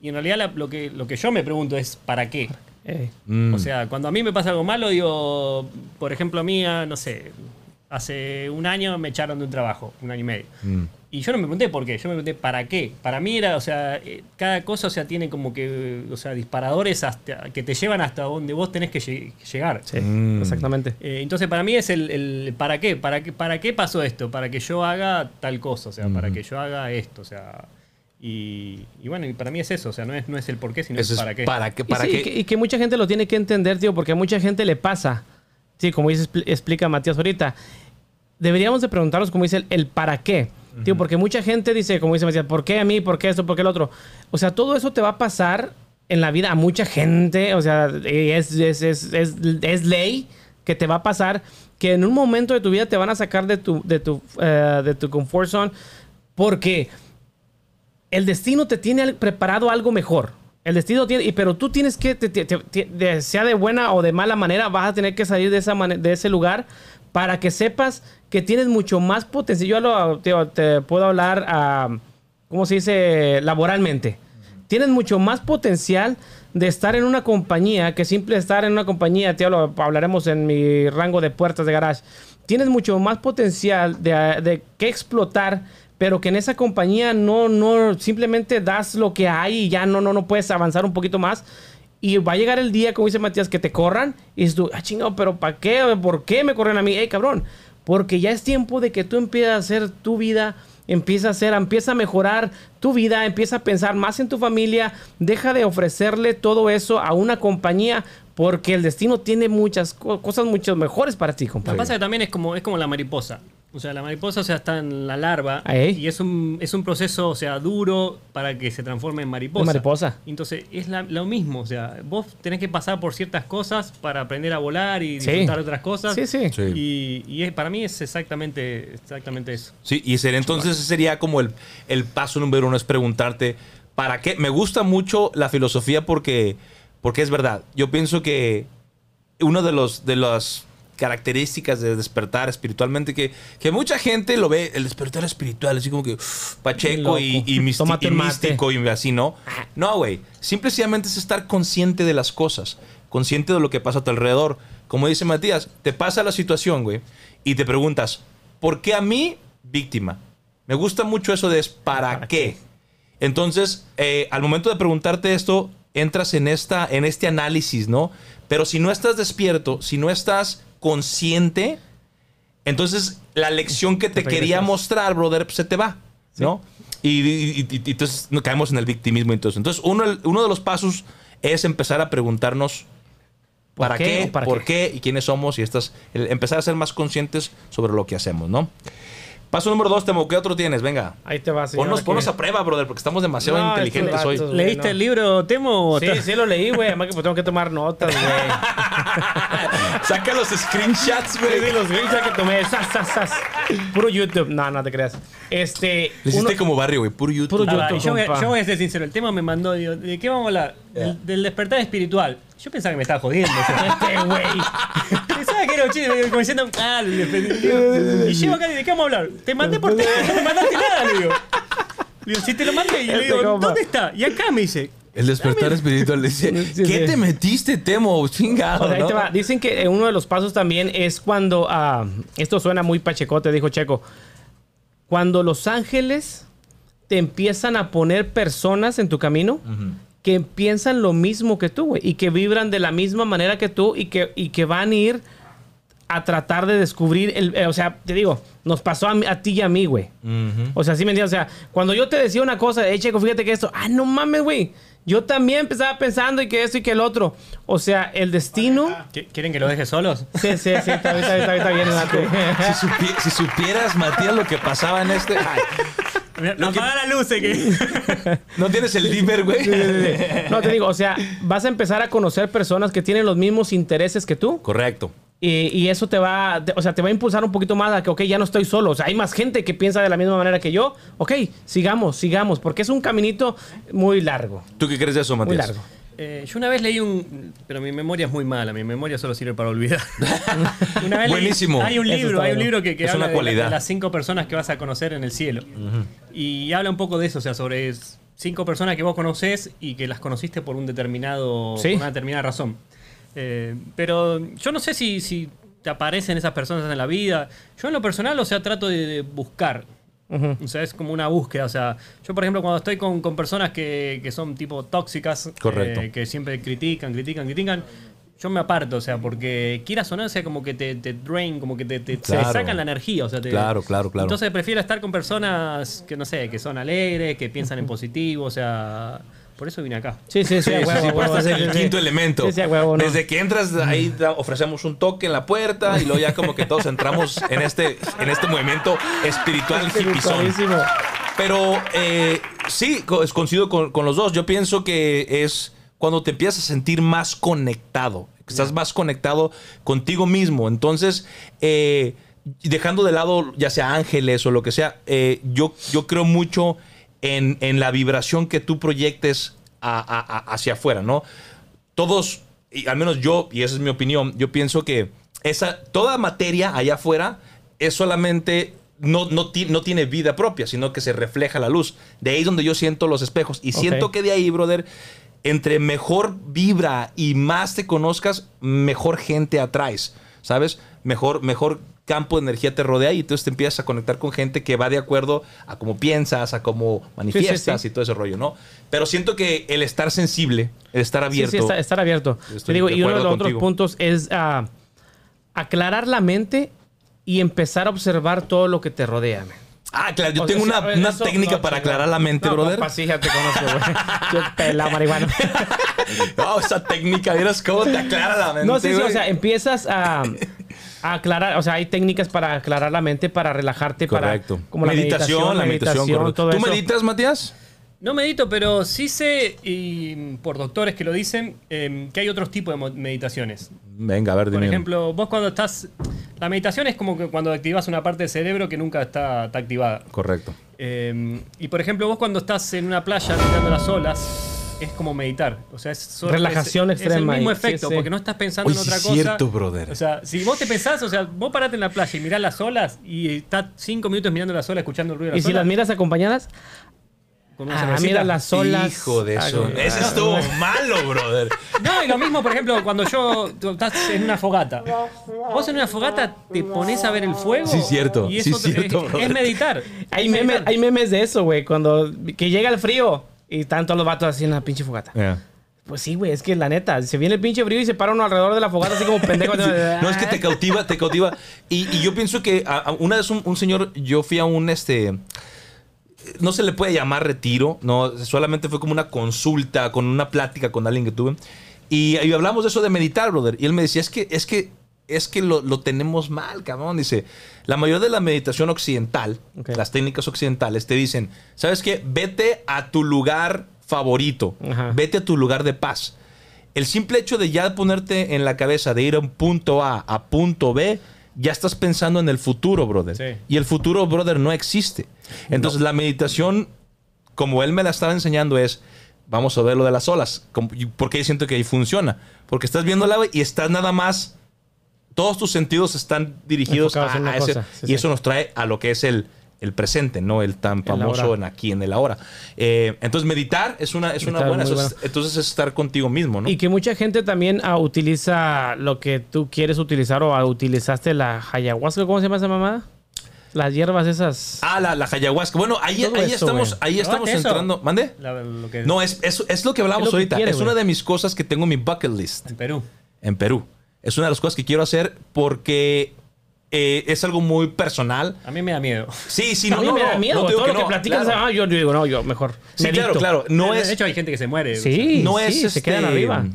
Y en realidad la- lo, que, lo que yo me pregunto es, ¿para qué? Eh, Mm. O sea, cuando a mí me pasa algo malo, digo, por ejemplo, a mí, ah, no sé, hace un año me echaron de un trabajo, un año y medio. Mm. Y yo no me pregunté por qué, yo me pregunté para qué. Para mí era, o sea, eh, cada cosa, o sea, tiene como que, o sea, disparadores hasta, que te llevan hasta donde vos tenés que lle- llegar. sí, Mm. exactamente. Eh, entonces, para mí es el, el para qué, para qué, para qué pasó esto, para que yo haga tal cosa, o sea, para Ujú. que yo haga esto, o sea. Y, y bueno, y para mí es eso, o sea, no es, no es el por qué, sino Eso el es para qué. ¿Para qué? Y ¿Para sí, qué? y que, y que mucha gente lo tiene que entender, tío, porque a mucha gente le pasa. Sí, como dice, expl- explica Matías ahorita. Deberíamos de preguntarnos, como dice, el, el para qué. Porque mucha gente dice, como dice Matías, ¿por qué a mí? ¿Por qué esto? ¿Por qué el otro? O sea, todo eso te va a pasar en la vida a mucha gente. O sea, es, es, es, es, ley que te va a pasar que en un momento de tu vida te van a sacar de tu, de tu, eh, de tu comfort zone porque el destino te tiene preparado algo mejor. El destino tiene, pero tú tienes que, te- sea de buena o de mala manera, vas a tener que salir de, esa de ese lugar para que sepas que tienes mucho más potencial. Yo lo- te, puedo hablar, a, ¿cómo se dice? Laboralmente. Tienes mucho más potencial de estar en una compañía que simple estar en una compañía, te hablo, hablaremos en mi rango de puertas de garage. Tienes mucho más potencial de, de que explotar, pero que en esa compañía no, no, simplemente das lo que hay y ya no, no, no puedes avanzar un poquito más. Y va a llegar el día, como dice Matías, que te corran y dices tú, ah, chingado, pero ¿para qué? ¿Por qué me corren a mí? Ey, cabrón, porque ya es tiempo de que tú empieces a hacer tu vida, empieza a hacer, empieza a mejorar tu vida, empieza a pensar más en tu familia, deja de ofrecerle todo eso a una compañía porque el destino tiene muchas co- cosas mucho mejores para ti, Lo que compadre. pasa es que también es como, es como la mariposa. O sea, la mariposa o sea, está en la larva Ahí. y es un, es un proceso o sea, duro para que se transforme en mariposa. De mariposa. Entonces, es la- lo mismo. O sea, vos tenés que pasar por ciertas cosas para aprender a volar y Sí. disfrutar de otras cosas. Sí, sí. Sí. Y, y es- para mí es exactamente, exactamente eso. Sí, y sería, entonces ese sería como el, el paso número uno, es preguntarte, ¿para qué? Me gusta mucho la filosofía porque, porque es verdad. Yo pienso que uno de los de las características de despertar espiritualmente que, que mucha gente lo ve el despertar espiritual así como que pacheco y, y, y místico y así no no güey simplemente es estar consciente de las cosas consciente de lo que pasa a tu alrededor como dice Matías te pasa la situación güey y te preguntas ¿por qué a mí víctima? me gusta mucho eso de es ¿para, ¿Para qué? Entonces, eh, al momento de preguntarte esto, entras en, esta, en este análisis, ¿no? Pero si no estás despierto, si no estás consciente, entonces la lección que te Te quería mostrar, brother, pues, se te va, ¿no? Y, y- y- y entonces caemos en el victimismo. Entonces, entonces uno, uno de los pasos es empezar a preguntarnos ¿Por para qué qué, o para por qué? qué y quiénes somos y estas, empezar a ser más conscientes sobre lo que hacemos, ¿no? Paso número dos, Temo, ¿qué otro tienes? Venga. Ahí te vas. Ponnos, ponnos a prueba, brother, porque estamos demasiado No, inteligentes estos hoy. ¿Leíste no. el libro, Temo? Sí, sí lo leí, güey. Además que pues, tengo que tomar notas, güey. *laughs* Saca los screenshots, güey. sí, los screenshots que tomé. Sas, sas, sas. Puro YouTube. No, no te creas. Este. Le hiciste uno- como barrio, güey. Puro YouTube. Puro Ah, va, YouTube, yo, voy, compa. yo voy a ser sincero, el tema me mandó, digo, ¿de qué vamos a hablar? Del, del despertar espiritual. Yo pensaba que me estaba jodiendo. Este, güey. pensaba que era un chiste, como diciendo, ah, el despertar- Y llego acá y ¿de qué vamos a hablar? Te mandé por teléfono, no me mandaste nada, le digo. Le digo, si te lo mandé, y le Este digo. ¿dónde está? Y acá me dice, El despertar espiritual. Dice, ¿qué te metiste, Temo? Chingado, ¿no? te va. Dicen que eh, uno de los pasos también es cuando. ah, esto suena muy pachecote, dijo Checo. Cuando los ángeles te empiezan a poner personas en tu camino que piensan lo mismo que tú, güey, y que vibran de la misma manera que tú y que, y que van a ir a tratar de descubrir el. eh, o sea, te digo, nos pasó a, mí- a ti y a mí, güey. O sea, sí me entiendes. O sea, cuando yo te decía una cosa, eh, Checo, fíjate que esto, ah, no mames, güey. Yo también empezaba pensando y que esto y que el otro. O sea, el destino. ¿Qui- ¿quieren que lo deje solos? Sí, sí, sí, está, bien, está, bien, está, bien, está bien, Nati. *laughs* Si, supi- si supieras, Matías, lo que pasaba en este. Ay, *laughs* No, apaga la luz, eh, que... *laughs* ¿No tienes el dimmer, güey? No, te digo, o sea, vas a empezar a conocer personas que tienen los mismos intereses que tú. Correcto. Y, y eso te va, te- o sea, te va a impulsar un poquito más a que, ok, ya no estoy solo. O sea, hay más gente que piensa de la misma manera que yo. Ok, sigamos, sigamos, porque es un caminito muy largo. ¿Tú qué crees de eso, Muy Matías? largo. Eh, yo una vez leí un... Pero mi memoria es muy mala, mi memoria solo sirve para olvidar. *laughs* Una vez leí- Buenísimo. hay un Eso libro, está hay un bueno. libro que, que Es habla una de la- cualidad. de las cinco personas que vas a conocer en el cielo. Y habla un poco de eso, o sea, sobre cinco personas que vos conocés y que las conociste por un determinado, Sí. por una determinada razón. Eh, pero yo no sé si, si te aparecen esas personas en la vida. Yo en lo personal, o sea, trato de, de buscar. O sea, es como una búsqueda. O sea, yo, por ejemplo, cuando estoy con, con personas que, que son tipo tóxicas, Correcto. eh, que siempre critican, critican, critican, yo me aparto, o sea, porque quieras o no, o sea, como que te, te drain, como que te, te- te Claro. sacan la energía. O sea, te- Claro, claro, claro. Entonces prefiero estar con personas que, no sé, que son alegres, que piensan en *laughs* positivo, o sea, por eso vine acá. Sí, sí, sí, *laughs* Sí, a sí, huevo, este es el sí, quinto sí. elemento. Sí, sí, a huevo, ¿no? Desde que entras, ahí ofrecemos un toque en la puerta y luego ya como que todos entramos en este, en este movimiento espiritual Espiritualísimo. Pero eh, sí, co- coincido con, con los dos. Yo pienso que es cuando te empiezas a sentir más conectado. que Estás más conectado contigo mismo. Entonces, eh, dejando de lado ya sea ángeles o lo que sea, eh, yo, yo creo mucho en, en la vibración que tú proyectes a- a- a- hacia afuera, ¿no? Todos, y al menos yo, y esa es mi opinión, yo pienso que esa, toda materia allá afuera es solamente, no, no, ti- no tiene vida propia, sino que se refleja la luz. De ahí es donde yo siento los espejos. Y siento que de ahí, brother, entre mejor vibra y más te conozcas, mejor gente atraes, ¿sabes? Mejor, mejor campo de energía te rodea y entonces te empiezas a conectar con gente que va de acuerdo a cómo piensas, a cómo manifiestas sí. y todo ese rollo, ¿no? Pero siento que el estar sensible, el estar abierto... sí, estar, estar abierto. Te digo, y uno de los otros puntos es ah, aclarar la mente y empezar a observar todo lo que te rodea. man. Ah, claro, yo O tengo sea, una, una técnica no, para aclarar la mente, no, brother. compa, sí, ya te conozco, güey. *laughs* Yo pelado marihuana. *laughs* Oh, esa técnica, vieras cómo te aclara la mente. No, sí, sí, o sea, empiezas a, *laughs* a aclarar, o sea, hay técnicas para aclarar la mente, para relajarte, Correcto. para como meditación, la meditación, correcto. todo ¿Tú eso. meditas, Matías? No medito, pero sí sé, y por doctores que lo dicen, eh, que hay otros tipos de meditaciones. Venga, a ver, Por dime. ejemplo, vos cuando estás... La meditación es como que cuando activas una parte del cerebro que nunca está, está activada. Correcto. Eh, y por ejemplo, vos cuando estás en una playa mirando las olas, es como meditar. O sea, es solo- Relajación es- extrema Es el mismo sí, efecto, sí. porque no estás pensando en sí otra es cosa. cierto, brother. O sea, si vos te pensás, o sea, vos parate en la playa y mirás las olas y estás cinco minutos mirando las olas, escuchando el ruido de ¿Y las si las olas. miras acompañadas? Con una Ah, cervecita. mira las olas. Hijo de Ah, eso. no. Ese estuvo malo, brother. No, y lo mismo, por ejemplo, cuando yo tú estás en una fogata. Vos en una fogata te pones a ver el fuego. Sí, cierto. Y es, Sí, cierto, es- es meditar. Hay, Es memes, meditar. hay memes de eso, güey. Cuando que llega el frío y están todos los vatos así en la pinche fogata. Pues sí, güey. Es que la neta, se viene el pinche frío y se para uno alrededor de la fogata así como *laughs* pendejo. No, es que te cautiva, te cautiva. Y, y yo pienso que a- a- una vez un, un señor, yo fui a un este. No se le puede llamar retiro, no, solamente fue como una consulta, con una plática con alguien que tuve. Y, y hablamos de eso de meditar, brother. Y él me decía, es que, es que, es que lo, lo tenemos mal, cabrón. Dice, la mayoría de la meditación occidental, las técnicas occidentales, te dicen, ¿sabes qué? Vete a tu lugar favorito. Ajá. Vete a tu lugar de paz. El simple hecho de ya ponerte en la cabeza de ir a un punto A a punto B, ya estás pensando en el futuro, brother. Sí. Y el futuro, brother, no existe. Entonces la meditación, como él me la estaba enseñando, es, vamos a ver lo de las olas. Como- y ¿Por qué siento que ahí funciona? Porque estás viendo el agua y estás nada más, todos tus sentidos están dirigidos Enfocados a, a ese. sí, y sí. eso nos trae a lo que es el, el presente, no el tan famoso en aquí, en el ahora. Eh, entonces meditar es una, es una buena. es- entonces es estar contigo mismo, ¿no? Y que mucha gente también ah, utiliza lo que tú quieres utilizar o ah, utilizaste la ayahuasca. ¿Cómo se llama esa mamada? Las hierbas esas. Ah, la, la ayahuasca. Bueno, ahí, ahí eso, estamos, ahí estamos entrando. ¿Mande? La- lo que- No, es, es, es lo que hablamos Es lo que ahorita. quiere, es una de mis cosas que tengo en mi bucket list En Perú. en Perú. Es una de las cosas que quiero hacer porque eh, es algo muy personal. A mí me da miedo. Sí, sí, a no, mí no, me da no, miedo. no te digo todo lo que platicas, claro. ah, yo digo, no, yo mejor. Sí, claro, claro. No de es, hecho, hay gente que se muere. Sí, no sí, es se este, quedan arriba.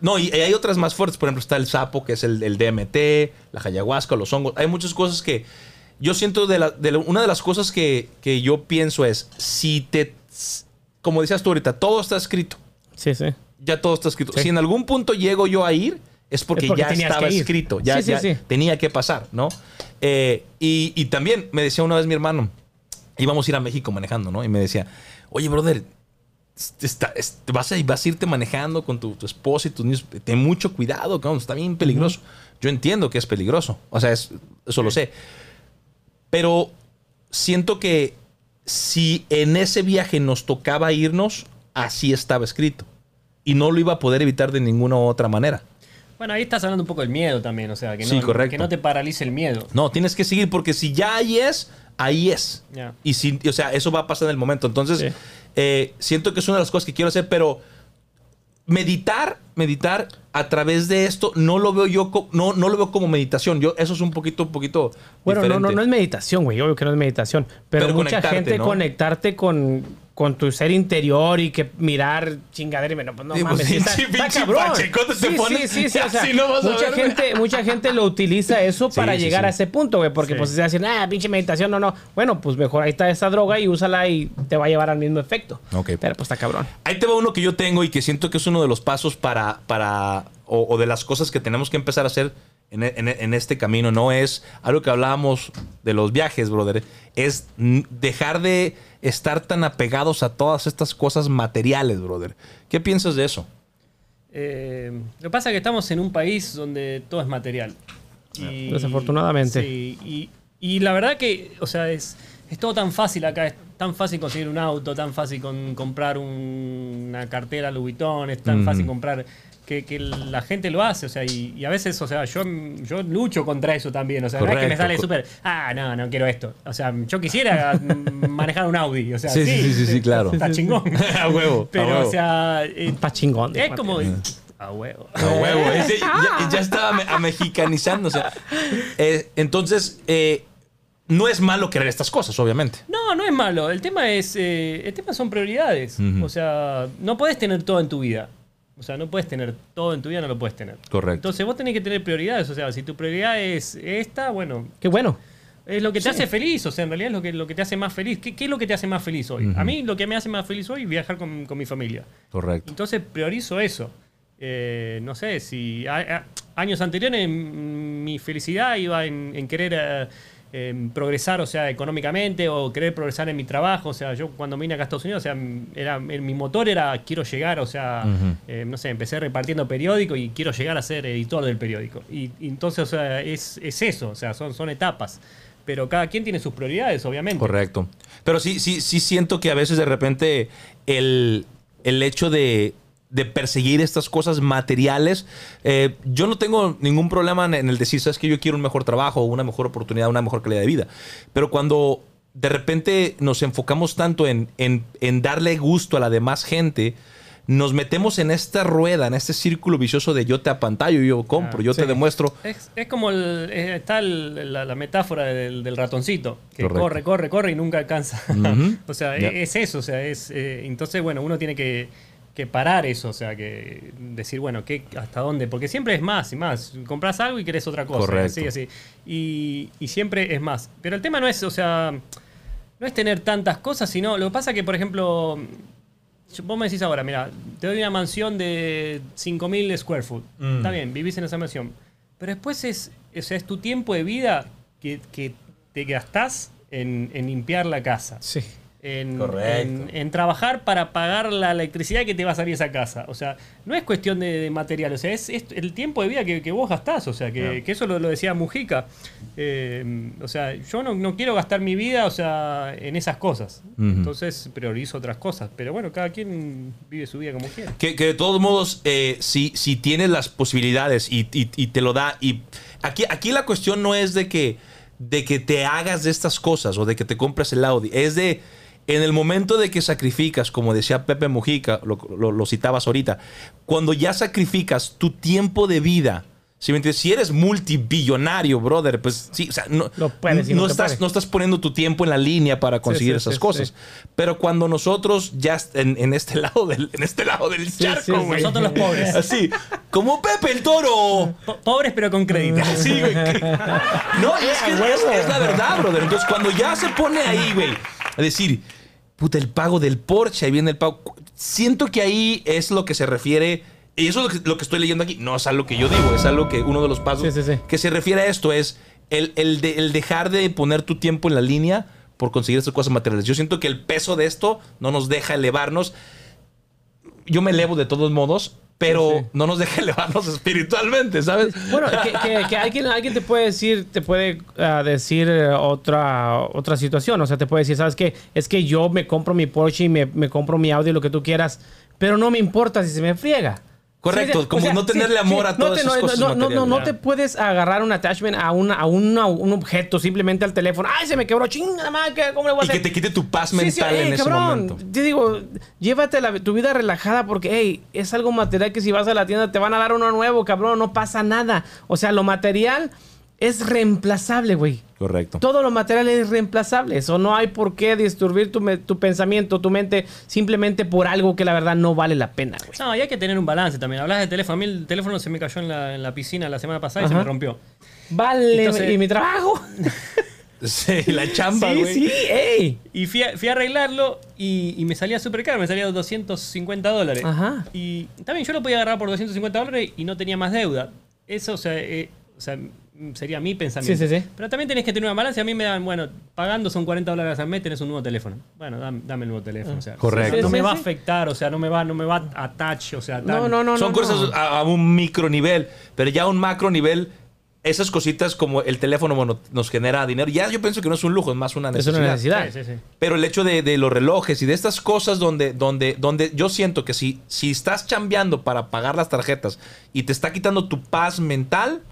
No, y hay otras más fuertes. Por ejemplo, está el sapo, que es el, el DMT, la ayahuasca, los hongos. Hay muchas cosas que yo siento de, la, de la- una de las cosas que, que yo pienso es, si te, como decías tú ahorita, todo está escrito. Sí, sí. Ya todo está escrito. Sí. Si en algún punto llego yo a ir, es porque, Es porque ya estaba escrito. Ya, Sí, sí, ya sí. tenía que pasar, ¿no? Eh, y, y también me decía una vez mi hermano, íbamos a ir a México manejando, ¿no? Y me decía, oye, brother, está- es- vas, a, vas a irte manejando con tu, tu esposa y tus niños. Ten mucho cuidado, cabrón, está bien peligroso. Yo entiendo que es peligroso. O sea, es- eso lo sé. Pero siento que si en ese viaje nos tocaba irnos, así estaba escrito. Y no lo iba a poder evitar de ninguna otra manera. Bueno, ahí estás hablando un poco del miedo también. O sea, que no, Sí, correcto. que no te paralice el miedo. No, tienes que seguir porque si ya ahí es, ahí es. Y si, o sea, eso va a pasar en el momento. Entonces, Sí. eh, siento que es una de las cosas que quiero hacer, pero meditar, meditar a través de esto, no lo veo yo, no, no lo veo como meditación. Yo, eso es un poquito, un poquito Bueno, no, no, no es meditación, güey. Obvio que no es meditación. Pero, Pero mucha gente ¿no? conectarte con, con tu ser interior y que mirar chingadera y me- no, pues no Sí, pues, mames. sí, está, sí, está cabrón. pachecote te sí, pones, sí, sí, o sea, no mucha gente, mucha gente lo utiliza eso para llegar a ese punto, güey. Porque pues se hacen, ah, pinche meditación, no, no. Bueno, pues mejor ahí está esa droga y úsala y te va a llevar al mismo efecto. Ok. Pero pues está cabrón. Ahí te va uno que yo tengo y que siento que es uno de los pasos para, para o, o de las cosas que tenemos que empezar a hacer en, en- en este camino. No es algo que hablábamos de los viajes, brother. Es mm, dejar de estar tan apegados a todas estas cosas materiales, brother. ¿Qué piensas de eso? Eh, lo que pasa es que estamos en un país donde todo es material. Y- Desafortunadamente. Sí, y, y la verdad que, o sea, es, es todo tan fácil acá. Es tan fácil conseguir un auto, tan fácil con, comprar un- una cartera Louis Vuitton, es tan Ujú. fácil comprar que, que la gente lo hace. O sea, y, y a veces, o sea, yo, yo lucho contra eso también. O sea, no es que me Correcto. sale súper, ah, no, no quiero esto. O sea, yo quisiera *laughs* manejar un Audi. O sea, Sí, sí, sí, sí, claro. Está chingón. *laughs* a huevo. a Pero, huevo. o sea, eh, Está chingón. es como. A huevo. A huevo. Ese ya, ya *laughs* estaba me- americanizándose. Eh, entonces, eh, no es malo querer estas cosas, obviamente. No, no es malo. El tema es. eh, el tema son prioridades. O sea, no puedes tener todo en tu vida. O sea, no puedes tener todo en tu vida, no lo puedes tener. Correcto. Entonces vos tenés que tener prioridades. O sea, si tu prioridad es esta, bueno. Qué bueno. Es lo que te hace feliz, o sea, en realidad es lo que, lo que te hace más feliz. ¿Qué, qué es lo que te hace más feliz hoy? A mí lo que me hace más feliz hoy es viajar con, con mi familia. Correcto. Entonces priorizo eso. Eh, no sé, si a- a- años anteriores mm, mi felicidad iba en, en querer eh, em, progresar, o sea, económicamente o querer progresar en mi trabajo. O sea, yo cuando vine acá a Estados Unidos, o sea, era, mi motor era quiero llegar, o sea, eh, no sé, empecé repartiendo periódico y quiero llegar a ser editor del periódico. Y, y entonces, o sea, es, es eso, o sea, son, son etapas. Pero cada quien tiene sus prioridades, obviamente. Correcto. Pero sí, sí, sí siento que a veces de repente el, el hecho de, de perseguir estas cosas materiales, eh, yo no tengo ningún problema en, el decir, sabes que yo quiero un mejor trabajo, una mejor oportunidad, una mejor calidad de vida. Pero cuando de repente nos enfocamos tanto en, en, en darle gusto a la demás gente, nos metemos en esta rueda, en este círculo vicioso de yo te apantallo, yo compro, Ah, yo te demuestro. Es, es como el, eh, está el- la, la metáfora del, del ratoncito, que Correcto. corre, corre, corre y nunca alcanza. *laughs* O sea, es eso, o sea, es eh, entonces bueno, uno tiene que, que parar eso, o sea, que decir, bueno, ¿qué, hasta dónde, porque siempre es más y más. Compras algo y querés otra cosa, Correcto. así, así. Y, y siempre es más. Pero el tema no es, o sea, no es tener tantas cosas, sino lo que pasa que, por ejemplo, vos me decís ahora, mira, te doy una mansión de 5.000 square foot. Mm. Está bien, vivís en esa mansión. Pero después es, o sea, es tu tiempo de vida que, que te gastás en, en limpiar la casa. Sí. En, en- en trabajar para pagar la electricidad que te va a salir esa casa. O sea, no es cuestión de, de material, o sea, es, es el tiempo de vida que, que vos gastás. O sea, que, que eso lo, lo decía Mujica. Eh, o sea, yo no, no quiero gastar mi vida, o sea, en esas cosas. Entonces priorizo otras cosas. Pero bueno, cada quien vive su vida como quiere. Que, que de todos modos, eh, si, si tienes las posibilidades y, y- y te lo da. Y aquí, aquí la cuestión no es de que, de que te hagas de estas cosas o de que te compres el Audi. Es de. En el momento de que sacrificas, como decía Pepe Mujica, lo, lo- lo citabas ahorita, cuando ya sacrificas tu tiempo de vida, si, me si eres multibillonario, brother, pues sí, o sea, no, Lo puedes y no te estás, no estás poniendo tu tiempo en la línea para conseguir sí, esas sí, cosas. sí. Pero cuando nosotros ya en, en este *laughs* lado del, en este lado del Sí, charco, sí, güey. Nosotros los pobres. *laughs* Así, como Pepe el Toro. Po- pobres pero con crédito. *laughs* Sí, güey. No, es que es, es la verdad, brother. Entonces, cuando ya se pone ahí, güey, a decir, puta, el pago del Porsche, ahí viene el pago. Siento que ahí es lo que se refiere. Y eso es lo que, lo que estoy leyendo aquí. No es algo que yo digo, es algo que uno de los pasos Sí, sí, sí. que se refiere a esto es el, el de- el dejar de poner tu tiempo en la línea por conseguir estas cosas materiales. Yo siento que el peso de esto no nos deja elevarnos. Yo me elevo de todos modos, pero Sí, sí. no nos deja *laughs* elevarnos espiritualmente, ¿sabes? Bueno, que, que- que alguien, alguien te puede decir, te puede ah, decir eh, otra, otra situación. O sea, te puede decir, ¿sabes qué? Es que yo me compro mi Porsche y me, me compro mi Audi, lo que tú quieras, pero no me importa si se me friega. Correcto, Sí, como no tenerle amor a todas te- esas no, cosas no, no, no, no te puedes agarrar un attachment a, una, a una- un objeto, simplemente al teléfono. ¡Ay, se me quebró! ¡Chingada madre! ¿Cómo le voy a Y hacer? que te quite tu paz Sí, sí, mental en ese momento. Te digo, llévate la- tu vida relajada porque, hey, es algo material que si vas a la tienda te van a dar uno nuevo, cabrón, no pasa nada. O sea, lo material es reemplazable, güey. Correcto. Todo lo material es reemplazable. Eso no hay por qué disturbir tu, tu pensamiento, tu mente, simplemente por algo que la verdad no vale la pena, güey. No, y hay que tener un balance también. Hablas de teléfono. A mí el teléfono se me cayó en la, en la piscina la semana pasada y se me rompió. Vale, Entonces- ¿y mi trabajo? *laughs* Sí, la chamba, sí, güey. sí, ey. Y fui a, fui a arreglarlo y, y me salía súper caro, me salía 250 dólares. Ajá. Y también yo lo podía agarrar por 250 dólares y no tenía más deuda. Eso, o sea, eh, o sea, sería mi pensamiento. Sí, sí, sí. Pero también tenés que tener una balanza. A mí me dan, bueno, pagando son 40 dólares al mes, tenés un nuevo teléfono. Bueno, dame, dame el nuevo teléfono. O sea, Correcto. No Sí, me sí, va a afectar, o sea, no me va, no me va a touch, o sea, No, tan- no, no. Son no, cosas no. A, a un micro nivel, pero ya a un macro nivel, esas cositas como el teléfono bueno, nos genera dinero. Ya yo pienso que no es un lujo, es más una Es necesidad. una necesidad. Sí, sí, sí. Pero el hecho de, de los relojes y de estas cosas donde, donde, donde yo siento que si, si estás chambeando para pagar las tarjetas y te está quitando tu paz mental,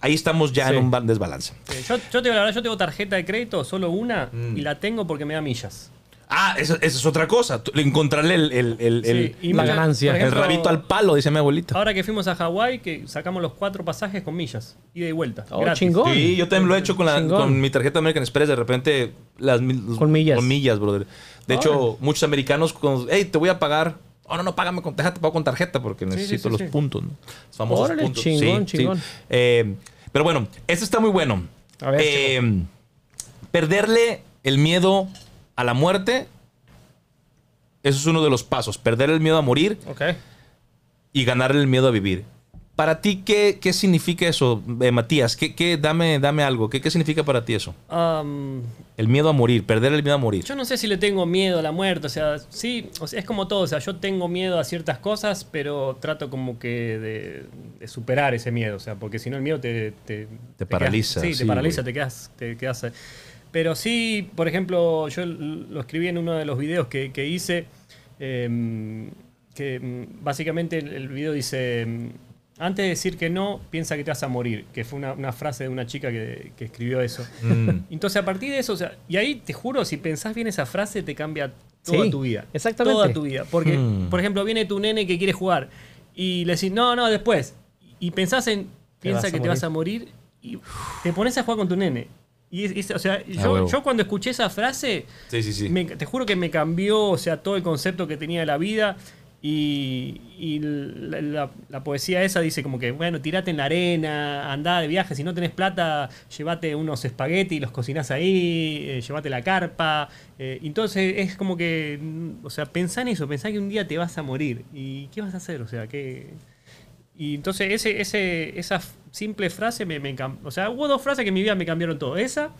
ahí estamos ya Sí. en un desbalance. Sí, Yo, yo te digo la verdad, yo tengo tarjeta de crédito, solo una, Mm. y la tengo porque me da millas. Ah, esa, esa es otra cosa. Encontrarle el, el, el, Sí, el- y la ganancia. por el ejemplo, rabito al palo, dice mi abuelita. Ahora que fuimos a Hawái, que sacamos los cuatro pasajes con millas, ida y vuelta. Oh, gratis. chingón. Sí, yo también lo he hecho con, la, con mi tarjeta American Express. De repente, las Con millas. Con millas, brother. De hecho, muchos americanos, con, hey, te voy a pagar. Oh, no, no, págame con tarjeta, pago con tarjeta porque necesito sí, los sí. puntos. ¿no? Los famosos Órale, puntos. chingón, chingón. Eh, pero bueno, este está muy bueno. A ver, Eh, perderle el miedo a la muerte. Eso es uno de los pasos. Perder el miedo a morir y ganarle el miedo a vivir. Para ti, ¿qué, qué significa eso, eh, Matías? ¿Qué, qué- dame, dame algo. ¿Qué, ¿Qué significa para ti eso? Am, El miedo a morir, perder el miedo a morir. yo no sé si le tengo miedo a la muerte, o sea, sí, o sea, es como todo, o sea, yo tengo miedo a ciertas cosas, pero trato como que de, de superar ese miedo, o sea, porque si no el miedo te... Te, Te quedas- paraliza, sí, sí, te paraliza, güey. te quedas, te quedas... Pero sí, por ejemplo, yo lo escribí en uno de los videos que, que hice, em, que mm, básicamente el, video dice, em, antes de decir que no, piensa que te vas a morir, que fue una, una frase de una chica que, que escribió eso. Mm. Entonces, a partir de eso, o sea, y ahí te juro, si pensás bien esa frase, te cambia toda Sí, tu vida. exactamente. Toda tu vida. Porque, Hmm. por ejemplo, viene tu nene que quiere jugar y le decís, no, no, después. Y pensás en, piensa que te vas a morir y te pones a jugar con tu nene. Y, es- o sea, yo, huevo. yo cuando escuché esa frase, Sí, sí, sí. me- te juro que me cambió, o sea, todo el concepto que tenía de la vida. Y, la, poesía esa dice como que, bueno, tirate en la arena, andá de viaje, si no tenés plata, llévate unos espaguetis, los cocinás ahí, eh, llévate la carpa. eh, entonces es como que, mm, o sea, pensá en eso, pensá que un día te vas a morir. ¿Y qué vas a hacer? O sea, que... Y entonces ese, esa simple frase me, me O sea, hubo dos frases que en mi vida me cambiaron todo. Esa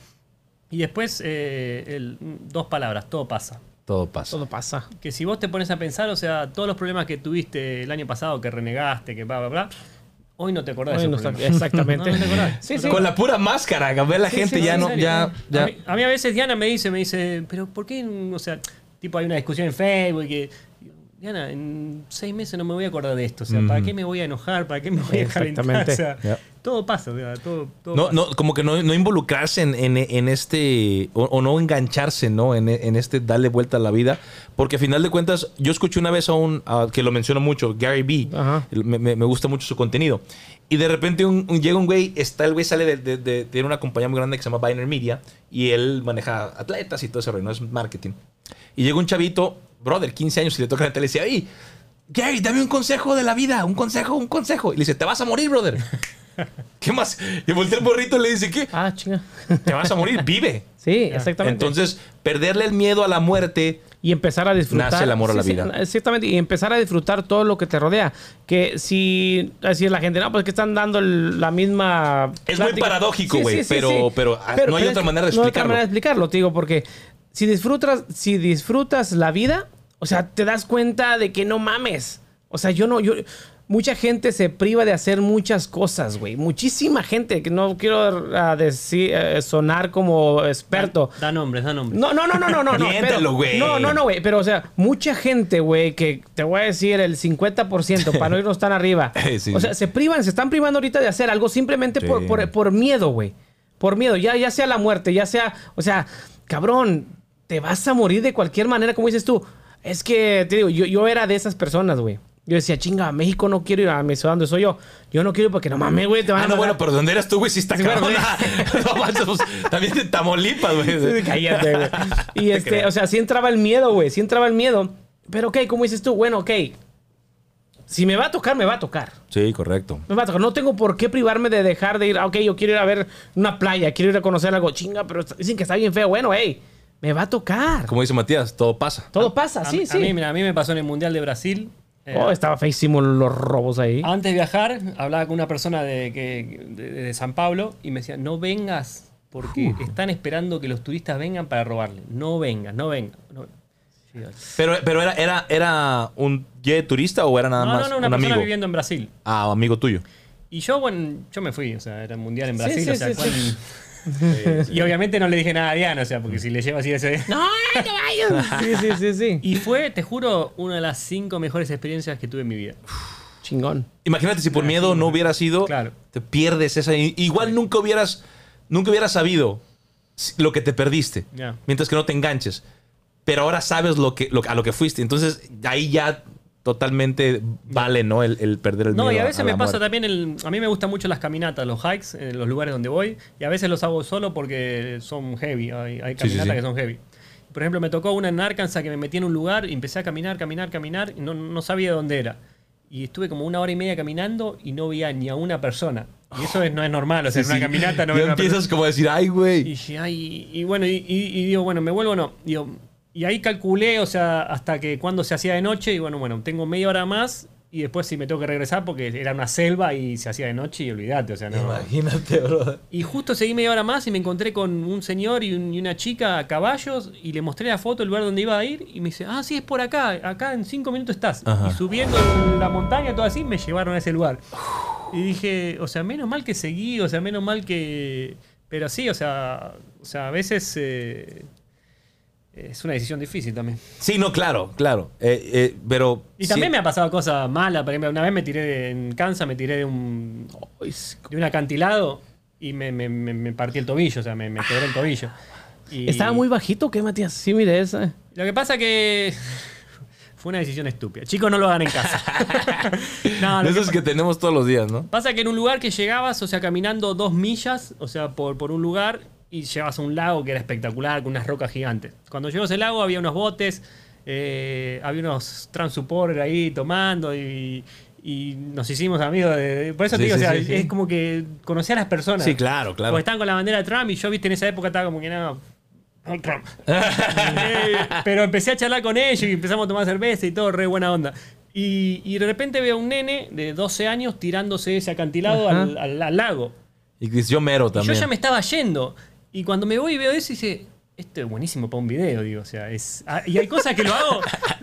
y después eh, el- dos palabras, todo pasa. Todo pasa. Todo pasa. Que si vos te pones a pensar, o sea, todos los problemas que tuviste el año pasado, que renegaste, que bla, bla, bla, hoy no te acordás Hoy de no exactamente. No, no te acordás. Sí, sí. Con la pura máscara, que ve la Sí, gente sí, ya no, ya, ¿no? ya. A, mí, a mí a veces Diana me dice, me dice, pero ¿por qué? O sea, tipo hay una discusión en Facebook que... Diana, en seis meses no me voy a acordar de esto. O sea, ¿para qué me voy a enojar? ¿Para qué me voy a calentar? Exactamente. O sea. Todo pasa, todo, todo No, pasa. no, como que no, no involucrarse en, en- en este, o, o no engancharse, ¿no? En, en este darle vuelta a la vida. Porque a final de cuentas, yo escuché una vez a un, a- que lo menciono mucho, Gary. Ajá. Me, me- me gusta mucho su contenido. Y de repente un, un- llega un güey, está el güey sale de, de- de- tiene una compañía muy grande que se llama Biner Media y él maneja atletas y todo ese rollo, ¿no? Es marketing. Y llega un chavito, brother, 15 años, y le toca la tele y le dice, ¡Ey, Gary, dame un consejo de la vida! ¡Un consejo, un consejo! Y le dice, te vas a morir, brother. *laughs* *laughs* ¿Qué más? Y voltea el borrito y le dice, ¿qué? Ah, chinga. Te vas a morir, vive. *laughs* Sí, exactamente. Entonces, perderle el miedo a la muerte y empezar a disfrutar. Nace el amor a la sí, vida. exactamente, y empezar a disfrutar todo lo que te rodea. Que si, decir la gente, no, pues que están dando el- la misma. Es muy plática". paradójico, güey, pero- pero, ah, no hay es otra manera de No hay otra explicarlo. manera de explicarlo, te digo, porque si disfrutas, si disfrutas la vida, o sea, te das cuenta de que no mames. O sea, yo no, yo. Mucha gente se priva de hacer muchas cosas, güey. Muchísima gente, que no quiero ah, decir, eh, sonar como experto. Da nombres, da nombres. No, no, no, no, no, no. *laughs* pero- güey. No, no, no, güey. Pero, o sea, mucha gente, güey, que te voy a decir el 50% para no irnos tan arriba. *laughs* Sí, o sea, se privan, se están privando ahorita de hacer algo simplemente por, Sí. por, por miedo, güey. Por miedo. Ya, ya sea la muerte, ya sea. O sea, cabrón, te vas a morir de cualquier manera, como dices tú. Es que, te digo, yo, yo era de esas personas, güey. Yo decía, chinga, a México no quiero ir a mi ciudad donde soy yo. Yo no quiero ir porque no mames, güey, te van Ah, a no, matar". bueno, pero ¿dónde eras tú, güey? Sí está Sí, *laughs* no manches, pues, también de Tamaulipas, güey. Cállate, güey. *laughs* Y Te este, creo. o sea, sí entraba el miedo, güey. Sí entraba el miedo. Pero, ok, como dices tú, bueno, ok. Si me va a tocar, me va a tocar. Sí, correcto. Me va a tocar. No tengo por qué privarme de dejar de ir. Ah, Ok, yo quiero ir a ver una playa, quiero ir a conocer algo. Chinga, pero dicen que está bien feo. Bueno, hey, me va a tocar. Como dice Matías, todo pasa. Todo pasa, A, sí, a sí. mí, mira, a mí me pasó en el Mundial de Brasil. Eh, Oh, estaba feísimo los robos ahí. Antes de viajar, hablaba con una persona de, que, de, de San Pablo y me decía, no vengas porque están esperando que los turistas vengan para robarle. No vengas, no vengas. No. Pero, pero era, era, ¿era un guía turista o era nada no, más no, no, una un persona amigo? viviendo en Brasil. Ah, amigo tuyo. Y yo, bueno, yo me fui, o sea, era mundial en Sí, Brasil, sí, o sea, sí, ¿cuál- Y obviamente no le dije nada a Diana, o sea, porque si le llevo así ese... No, no te vayas. Sí, sí, sí, sí. Y fue, te juro, una de las cinco mejores experiencias que tuve en mi vida. Chingón. Imagínate si por miedo no hubieras ido, Claro. te pierdes esa. Igual nunca hubieras, nunca hubieras sabido lo que te perdiste, Ya. mientras que no te enganches. Pero ahora sabes lo que, lo- a lo que fuiste. Entonces ahí ya totalmente vale, ¿no? El, el perder el No, miedo. y a veces me pasa muerte. también, el, a mí me gustan mucho las caminatas, los hikes, en los lugares donde voy, y a veces los hago solo porque son heavy, hay, hay Sí, sí, caminatas sí. que son heavy. Por ejemplo, me tocó una en Arkansas que me metí en un lugar y empecé a caminar, caminar, caminar, y no, no sabía dónde era. Y estuve como una hora y media caminando y no veía ni a una persona. Y eso es- no es normal, o sea, en una caminata no veo empiezas como a decir, ay, y güey. dije, ay, y bueno, y, y- y digo, bueno, ¿me vuelvo o no? Digo, y ahí calculé, o sea, hasta que cuando se hacía de noche, y bueno, bueno, tengo media hora más, y después sí me tengo que regresar porque era una selva y se hacía de noche y olvídate, o sea, no. Imagínate, bro. Y justo seguí media hora más y me encontré con un señor y, un- y una chica a caballos y le mostré la foto del lugar donde iba a ir y me dice, ah, sí, es por acá, acá en cinco minutos estás. Ajá. Y subiendo la montaña, todo así, me llevaron a ese lugar. Y dije, o sea, menos mal que seguí, o sea, menos mal que... Pero sí, o sea, o sea a veces eh, es una decisión difícil también. Sí, no, claro, claro. Eh, eh, pero. Y también me ha pasado cosas malas. Por ejemplo, una vez me tiré de- en Kansas, me tiré de un, de un acantilado y me, me- me- me partí el tobillo, o sea, me, me quebré el tobillo. Y ¿Estaba muy bajito o qué, Matías? Sí, mire esa. Lo que pasa que *laughs* fue una decisión estúpida. Chicos, no lo hagan en casa. *laughs* no, lo que esos que tenemos todos los días, ¿no? Pasa que en un lugar que llegabas, o sea, caminando dos millas, o sea, por, por un lugar, y llegabas a un lago que era espectacular, con unas rocas gigantes. Cuando llegó a ese lago había unos botes, eh, había unos transupport ahí tomando y, y nos hicimos amigos. De, por eso Sí, te digo, sí, o sea, sí, es como que conocí a las personas. Sí, claro, claro. Porque estaban con la bandera de Trump y yo, viste, en esa época estaba como que nada. Trump. Eh, pero empecé a charlar con ellos y empezamos a tomar cerveza y todo, re buena onda. Y, y de repente veo a un nene de 12 años tirándose ese acantilado al, al- al lago. Y yo mero Y también. yo ya me estaba yendo. Y cuando me voy y veo eso, dice, esto es buenísimo para un video, digo. O sea, es. ah, Y hay cosas que lo hago,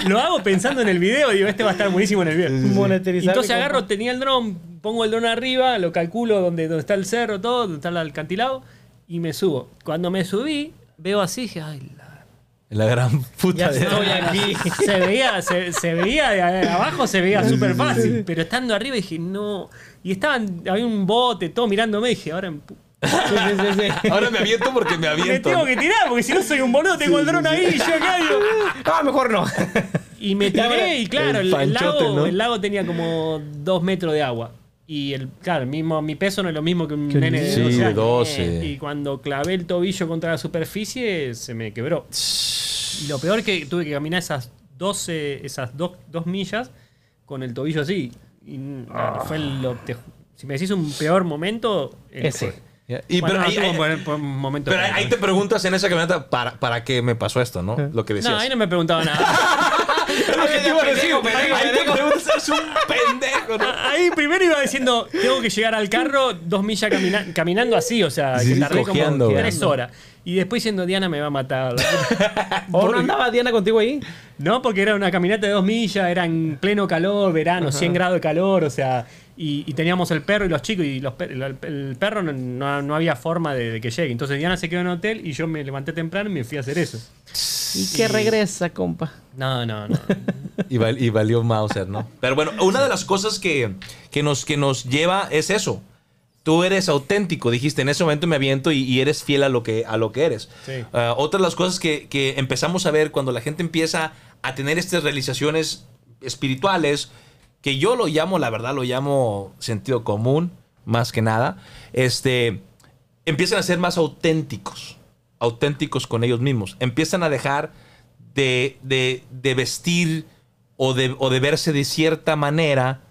lo hago pensando en el video, digo, este va a estar buenísimo en el video. Monetizar. Entonces agarro, tenía el dron, pongo el dron arriba, lo calculo donde, donde está el cerro, todo, donde está el acantilado, y me subo. Cuando me subí, veo así, dije, ay, la La gran puta Ya de- estoy aquí. se veía, se, se veía de abajo, se veía súper fácil. Pero estando arriba dije, no. Y estaban, había un bote, todo mirándome, dije, ahora pu- Sí, sí, sí, sí. Ahora me aviento porque me me aviento. tengo que tirar, porque si no soy un boludo, tengo el dron ahí y yo acá digo. Ah, mejor no. Y me tiré y claro, El lago, ¿no? el lago tenía como dos metros de agua. Y el, claro, mismo, mi peso no es lo mismo que un un nene de Sí, 12 de años. 12. Y cuando clavé el tobillo contra la superficie, se me quebró. Y lo peor que tuve que caminar esas 12, esas dos, dos millas con el tobillo así. Y fue lo, te- si me decís un peor momento, el- Ese. Y Bueno, pero ahí, un momento. pero ahí- te preguntas en esa camioneta para, para qué me pasó esto, ¿no? Lo que decías. No, ahí no me preguntaba nada. Es *laughs* lo que te iba a decir. Pendejo, pendejo, Ahí te preguntas, es un *laughs* pendejo, ¿no? Ahí primero iba diciendo, tengo que llegar al carro dos millas camina- caminando así, o sea, Sí, que tardé cojeando, como tres horas. Y después diciendo, Diana me va a matar. *laughs* ¿O no andaba Diana contigo ahí? no, porque era una caminata de dos millas, era en pleno calor, verano, 100 grados de calor, o sea, y, y teníamos el perro y los chicos, y los per- el, el perro no, no- había forma de, de que llegue. Entonces Diana se quedó en el hotel y yo me levanté temprano y me fui a hacer eso. Y que regresa, compa. No, no, no. *laughs* Y, val- y valió Mauser, ¿no? Pero bueno, una de las cosas que, que nos, que nos lleva es eso. Tú eres auténtico, dijiste, en ese momento me aviento y, y eres fiel a lo que, a lo que eres. Sí. Ah, otra de las cosas que, que empezamos a ver cuando la gente empieza a tener estas realizaciones espirituales, que yo lo llamo, la verdad, lo llamo sentido común, más que nada, este, empiezan a ser más auténticos, auténticos con ellos mismos. Empiezan a dejar de, de- de vestir o de, o de verse de cierta manera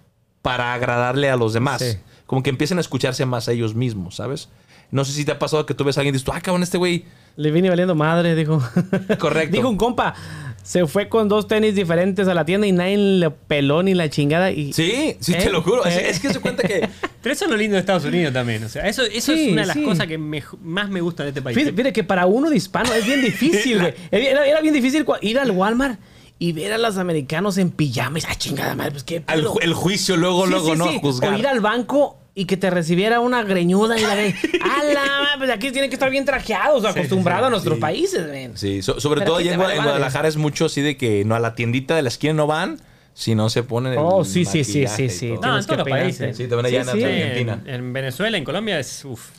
para agradarle a los demás. Sí. Como que empiezan a escucharse más a ellos mismos, ¿sabes? No sé si te ha pasado que tú ves a alguien y dices, ah, cabrón, este güey. Le vine valiendo madre, dijo. *laughs* Correcto. Dijo un compa, se fue con dos tenis diferentes a la tienda y nadie le peló ni la chingada. Y Sí, sí, ¿Eh? te lo juro. Es, ¿Eh? es que se cuenta que. *laughs* Pero eso es lo lindo de Estados Unidos también. O sea, eso, eso Sí, es una de las sí. cosas que me- más me gusta de este país. Fíjate, fíjate que para uno de hispano es bien difícil, *laughs* güey. Era, era bien difícil ir al Walmart y ver a los americanos en pijamas. ¡Ah, chingada madre! Pues qué ju- el juicio luego, Sí, luego, sí, ¿no? sí. Juzgar. O ir al banco y que te recibiera una greñuda y la ve. ¡Hala! *laughs* Pues aquí tienen que estar bien trajeados, acostumbrados a nuestros sí. países, ven. Sí, so- sobre Pero todo allá en, vale. Guadalajara es mucho así de que no a la tiendita de la esquina no van si no se ponen el Oh, sí, sí, sí, sí, sí. No, en todos que los países. Sí, también allá en Sí, Argentina. En, en Venezuela, en Colombia es. Uf.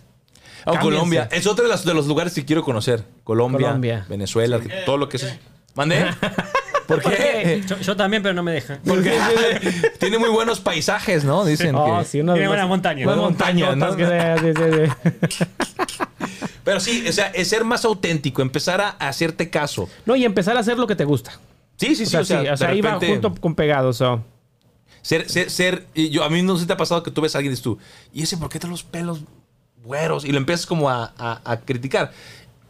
Oh. Colombia. Es otro de los, de los lugares que quiero conocer. Colombia, Colombia. Venezuela, todo lo que sea. ¿Mandé? *laughs* ¿Por qué? Yo, yo también, pero no me dejan. Porque *laughs* tiene muy buenos paisajes, ¿no? Dicen Oh, que... sí, unas Tiene buenas montañas. Buenas Buenas montañas, montañotas ¿no? que se- sí, sí, sí. *laughs* Pero sí, o sea, es ser más auténtico, empezar a, hacerte caso. No, y empezar a hacer lo que te gusta. Sí, sí, O sí. sea, o sea, sí, o sea, de ahí va repente- junto con pegado, so. Ser, ser, ser- y yo, a mí no sé si te ha pasado que tú ves a alguien y dices tú, ¿y ese por qué trae los pelos güeros? Y lo empiezas como a, a- a criticar.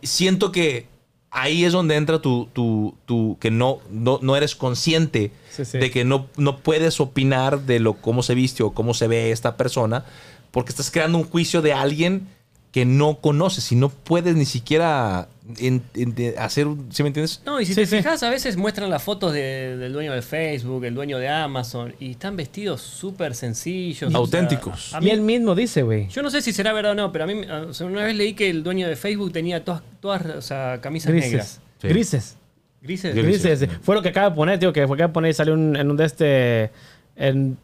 Siento que ahí es donde entra tu, tu, tu que no, no, no eres consciente Sí, sí. de que no, no puedes opinar de lo cómo se viste o cómo se ve esta persona, porque estás creando un juicio de alguien que no conoces y no puedes ni siquiera en- en- de hacer, un- ¿sí me entiendes? No, y si Sí, te sí. fijas, a veces muestran las fotos de- del dueño de Facebook, el dueño de Amazon, y están vestidos súper sencillos. o sea, Auténticos. a Y mí- él mismo dice, güey. yo no sé si será verdad o no, pero a mí o sea, una vez leí que el dueño de Facebook tenía todas, todas o sea, camisas Grises. negras. Sí. Grises. Grises. Grises. Grises. Fue lo que acaba de poner, tío, que fue que acaba de poner y salió un- en un de este. en-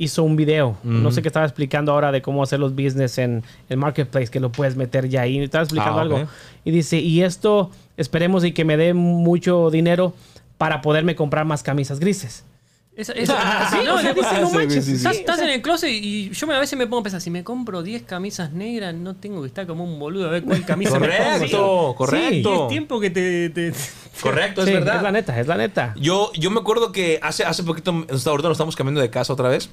hizo un video. No sé qué estaba explicando ahora de cómo hacer los business en el marketplace, que lo puedes meter ya ahí. Estaba explicando Ah, algo. Y dice, y esto esperemos y que me dé mucho dinero para poderme comprar más camisas grises. Esa- esa- *laughs* Ah, sí, no, o le no manches, sí, sí. estás, o en el closet y yo me- a veces me pongo a pensar, si me compro 10 camisas negras, no tengo que estar como un boludo a ver cuál camisa me pongo. Correcto, Y correcto. es tiempo que te... te- *laughs* Correcto, Sí, es verdad. Es la neta, es la neta. Yo, yo me acuerdo que hace, hace poquito, ahorita nos estamos cambiando de casa otra vez.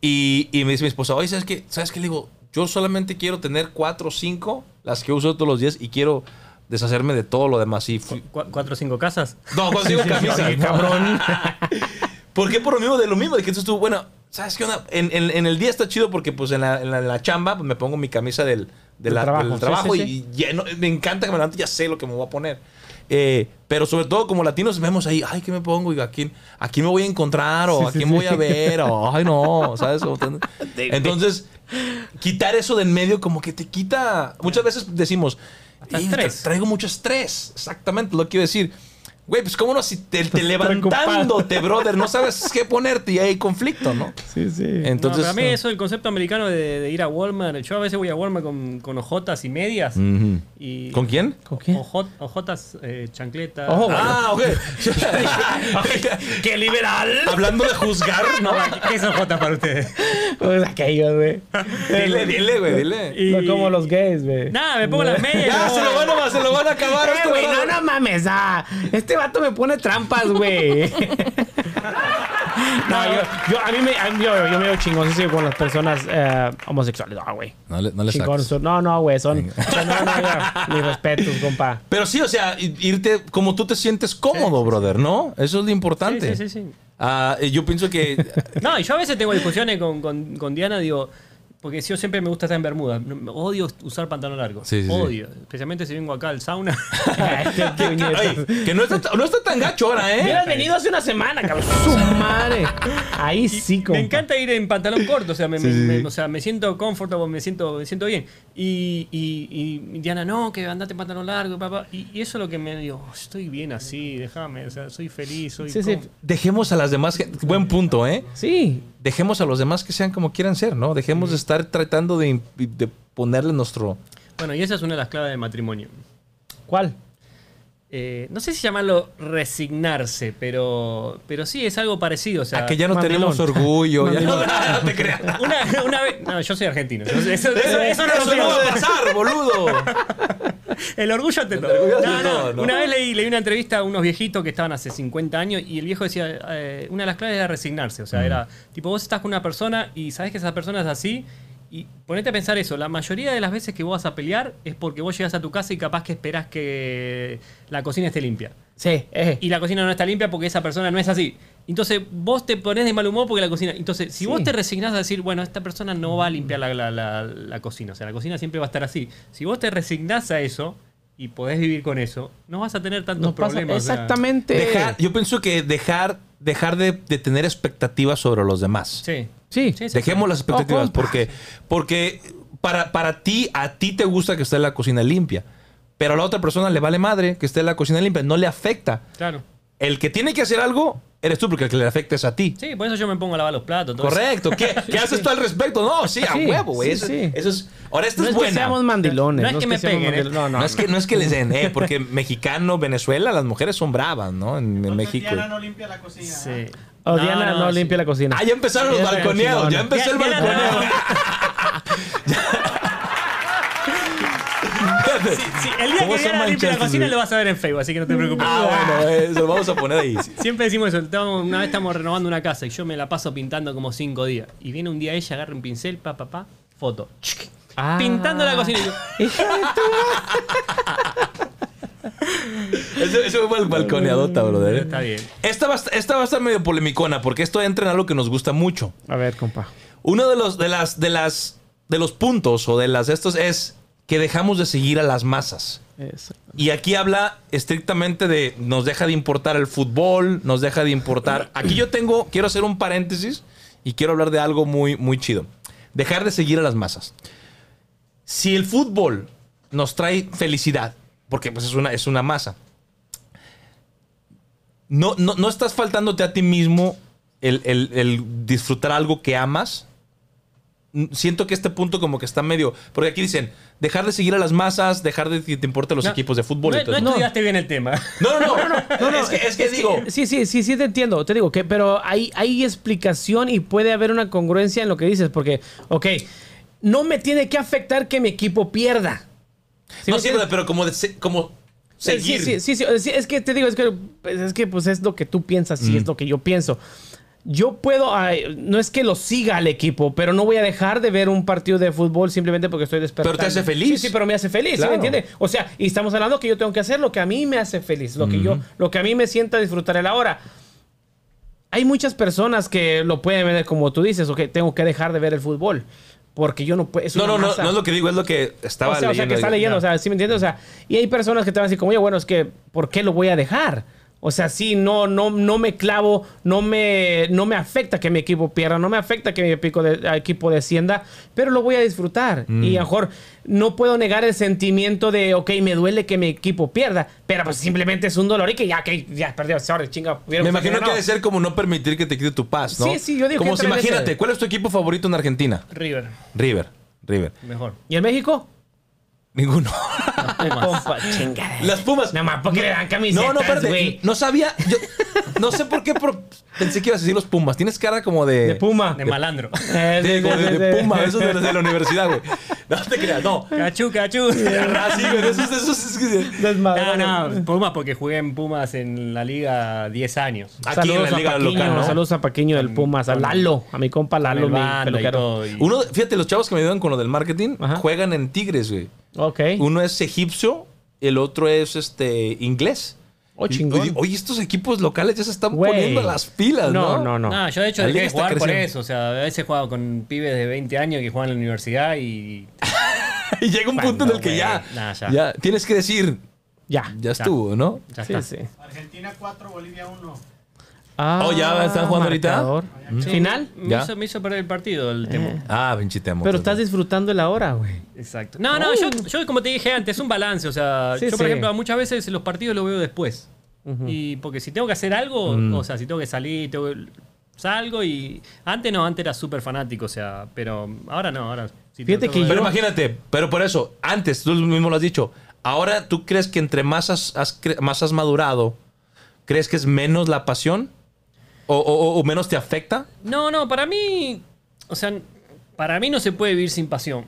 Y, y me dice mi esposa, oye, ¿sabes qué? ¿Sabes qué? Le digo, yo solamente quiero tener cuatro o cinco, las que uso todos los días, y quiero deshacerme de todo lo demás. Y fui- ¿Cuatro o cinco casas? no, cuando digo camisa, sí, cabrón. *laughs* ¿Por qué por lo mismo de lo mismo? De que entonces tú, bueno, ¿sabes qué onda? En, en- en el día está chido porque pues en la, en la- en la chamba pues, me pongo mi camisa del, de Del la- trabajo, del sí, trabajo sí, y ya no- me encanta que me levante y ya sé lo que me voy a poner. Eh, pero sobre todo como latinos vemos ahí, ay, ¿qué me pongo? Y a quién, a quién me voy a encontrar o Sí, a sí, quién sí. voy a ver o, ay, no, ¿sabes? *laughs* Entonces, quitar eso de en medio como que te quita... Muchas veces decimos, Hasta "Y, estrés". tra- traigo mucho estrés. Exactamente, lo que quiero decir. Güey, pues cómo no, si te, te levantándote, brother, no sabes qué ponerte y hay conflicto, ¿no? Sí, sí. Entonces, no, para mí eso, el concepto americano de, de ir a Walmart, yo a veces voy a Walmart con, con ojotas y medias. Ujú. y ¿Con quién? ¿Con? Ojot- ojotas, eh, chancletas. Ojo, Ah, *laughs* ok. ¡Qué liberal! Hablando de juzgar, ¿no? ¿Qué es ojota para ustedes? Pues aquellos, güey. dile, dile, güey, dile. Y- No como los gays, güey. Nada, me pongo las medias. Ya, se lo van a, se lo van a acabar. Eh, este güey, no, no mames. Ah, este vato me pone trampas, güey. *laughs* no, yo, yo, a mí me, a mí- yo, yo me veo chingón sí, con las personas eh, homosexuales. No, güey. No le, no le Chingón, saques. son- no, no, güey, son. son- no, no. Mis respetos, compa. Pero sí, o sea, i- irte como tú te sientes cómodo, brother, ¿no? Eso es lo importante. Sí, sí, sí, sí. Ah, y yo pienso que. *laughs* No, y yo a veces tengo discusiones con, con, con Diana, digo, porque yo siempre me gusta estar en Bermuda. Odio usar pantalón largo. Sí, sí, sí. Odio. Especialmente si vengo acá al sauna. *laughs* Qué puñetas. Ay, que no está, no está tan gacho ahora, ¿eh? Hubieras venido hace una semana, cabrón. *laughs* Su madre. Ahí sí, compa. me encanta ir en pantalón corto, o sea, me, Sí, me- sí, me- sí. o sea, me siento comfortable, me siento, me siento bien. Y, y, y Diana, no, que andate en pantalón largo, papá. Y, y eso es lo que me digo, "Oh, estoy bien así, déjame, o sea, soy feliz, soy Sí, sí. cómodo". Dejemos a las demás. Buen punto, ¿eh? Sí. Dejemos a los demás que sean como quieran ser, ¿no? Dejemos de estar tratando de, de ponerle nuestro. Bueno, y esa es una de las claves del matrimonio. ¿Cuál? Eh, no sé si llamarlo resignarse, pero, pero sí es algo parecido. O sea, a que ya no mamilón. tenemos orgullo. ya no, Mamilón. *laughs* no te creas. una, una vez. No, yo soy argentino. *laughs* Eso, eso- eso- eso no lo no pasar, boludo. *laughs* El orgullo orgullo ante No, no, ¿no? Una vez leí, leí una entrevista a unos viejitos que estaban hace 50 años y el viejo decía, eh, una de las claves era resignarse. O sea, era, tipo, vos estás con una persona y sabes que esa persona es así y ponete a pensar eso. La mayoría de las veces que vos vas a pelear es porque vos llegas a tu casa y capaz que esperás que la cocina esté limpia. Sí, eh. Y la cocina no está limpia porque esa persona no es así. Entonces vos te pones de mal humor porque la cocina... Entonces, si Sí. vos te resignás a decir, bueno, esta persona no va a limpiar la, la- la- la cocina, o sea, la cocina siempre va a estar así. Si vos te resignás a eso y podés vivir con eso, no vas a tener tantos No problemas. o sea. Exactamente. Dejar- yo pienso que dejar, dejar de, de tener expectativas sobre los demás. Sí. Sí. Sí, sí. Dejemos las expectativas Oh, porque, porque para, para ti, a ti te gusta que esté la cocina limpia. Pero a la otra persona le vale madre que esté la cocina limpia, no le afecta. Claro. El que tiene que hacer algo, eres tú, porque el que le afecta es a ti. Sí, por eso yo me pongo a lavar los platos. Correcto. ¿Qué, *laughs* qué haces tú al respecto? No, sí, a Sí, huevo, güey. sí, eso, sí. eso es. Ahora, esta No es es que buena. seamos mandilones. No es que me peguen, ¿eh? No, no. no, es que, no es que les den, eh, porque mexicano, Venezuela, las mujeres son bravas, ¿no? En, en México. Diana no limpia la cocina. Sí. ¿Eh? Oh, Diana no, limpia la cocina. Ah, ya empezaron los balconeados. Ya empezó el Diana- balconeo. Diana- Fíjate, Sí, sí, el día ¿Cómo que son viene a limpia la cocina lo vas a ver en Facebook, así que no te preocupes. Ah, bueno, eso lo vamos a poner ahí. *laughs* Siempre decimos eso. estamos- una vez estamos renovando una casa y yo me la paso pintando como cinco días. Y viene un día ella, agarra un pincel, pa, pa, pa, foto. Ah. Pintando la cocina. Y yo, *laughs* Eso, eso fue el balconeadota, brother. Está bien. Esta va, a estar- esta va a estar medio polemicona porque esto entra en algo que nos gusta mucho. A ver, compa. Uno de los, de las, de las, de los puntos o de las de estos es que dejamos de seguir a las masas. Eso. Y aquí habla estrictamente de nos deja de importar el fútbol, nos deja de importar. Aquí yo tengo, quiero hacer un paréntesis y quiero hablar de algo muy, muy chido. Dejar de seguir a las masas. Si el fútbol nos trae felicidad, porque pues es una, es una masa, no, no, no estás faltándote a ti mismo el, el- el disfrutar algo que amas. Siento que este punto como que está medio... Porque aquí dicen, dejar de seguir a las masas, dejar de que te importen los No, equipos de fútbol. No, y todo no estudiaste bien el tema. No, no, no, no, no, es que, es que digo, Sí, sí, sí, sí te entiendo. Te digo que, pero hay, hay explicación y puede haber una congruencia en lo que dices, porque, ok, no me tiene que afectar que mi equipo pierda. ¿Sí no sí, entiendes? pero como, de se- como Sí, seguir. Sí, sí, sí, sí, sí, es que te digo, es que pues, es que pues es lo que tú piensas y Mm. es lo que yo pienso. Yo puedo, ay, no es que lo siga al equipo, pero no voy a dejar de ver un partido de fútbol simplemente porque estoy despertando. Pero te hace feliz. Sí, sí, pero me hace feliz, ¿sí Claro. me entiendes? O sea, y estamos hablando que yo tengo que hacer lo que a mí me hace feliz, lo que yo, lo que a mí me sienta disfrutar el ahora. Hay muchas personas que lo pueden ver como tú dices, ok, tengo que dejar de ver el fútbol. Porque yo no puedo. No, no, no, no es lo que digo, es lo que estaba o sea, o sea, leyendo. que está leyendo, o sea, ¿sí me entiendes? O sea, y hay personas que te van a decir como, oye, bueno, es que, ¿por qué lo voy a dejar? O sea, sí, no, no, no me clavo, no me, no me afecta que mi equipo pierda, no me afecta que mi equipo, de- equipo descienda, pero lo voy a disfrutar. Mm. Y a lo mejor no puedo negar el sentimiento de, ok, me duele que mi equipo pierda, pero pues simplemente es un dolor y que ya, que ya perdió, sorry, chinga. Me imagino que debe ser como no permitir que te quite tu paz, ¿no? Sí, sí, yo digo Como que si, ese- imagínate, ¿cuál es tu equipo favorito en Argentina? River, River, River. mejor. ¿Y en México? Ninguno. Compa, chingada. Las Pumas. No más, porque le dan camisetas, No, no, espérate. güey. No sabía. Yo no sé por qué pero pensé que ibas a decir los Pumas. Tienes cara como de. De Puma. De malandro. *laughs* Eh, de, sí, como sí, de- de. Puma, esos de, los de la universidad, güey. No te creas, no. Cachú, cachú. *laughs* Ah, sí, güey, esos, esos, es que- Desmadre. No, no, Pumas porque jugué en Pumas en la liga 10 años. Aquí en Saludos la a liga Paquiño, local, ¿no? saludos a Paquiño del Pumas, a Lalo, a mi compa Lalo, el mi banda y peluquero. todo, y- Uno, fíjate, los chavos que me ayudan con lo del marketing Ajá. juegan en Tigres, güey. Ok. Uno es egipcio, el otro es este inglés. Oh, chingón. Oye, oye, estos equipos locales ya se están Güey. poniendo las pilas, ¿no? No, no, no. No, yo de hecho dejé de jugar por eso. O sea, a veces he jugado con pibes de 20 años que juegan en la universidad y. *laughs* y llega un punto en el que ya, Nah, ya. ya tienes que decir, Ya. ya estuvo, ¿no? Ya Sí, está. sí. Argentina 4, Bolivia 1. Ah, Oh, ¿ya están jugando ahorita? marcador. ¿Final? Me ¿Ya? hizo, me hizo perder el partido el tema. Ah, pinche temo. Pero estás disfrutando el ahora, güey. Exacto. No, no, yo, yo como te dije antes, es un balance. O sea, Sí, yo por sí. ejemplo muchas veces los partidos los veo después. Y porque si tengo que hacer algo, o sea, si tengo que salir, tengo que- salgo y... Antes no, antes era súper fanático, o sea, pero ahora no, ahora... si Fíjate que Pero imagínate, pero por eso, antes, tú mismo lo has dicho, ahora tú crees que entre más has, has cre- más has madurado, ¿crees que es menos la pasión? ¿O, o- o menos te afecta? No, no, para mí, o sea, para mí no se puede vivir sin pasión.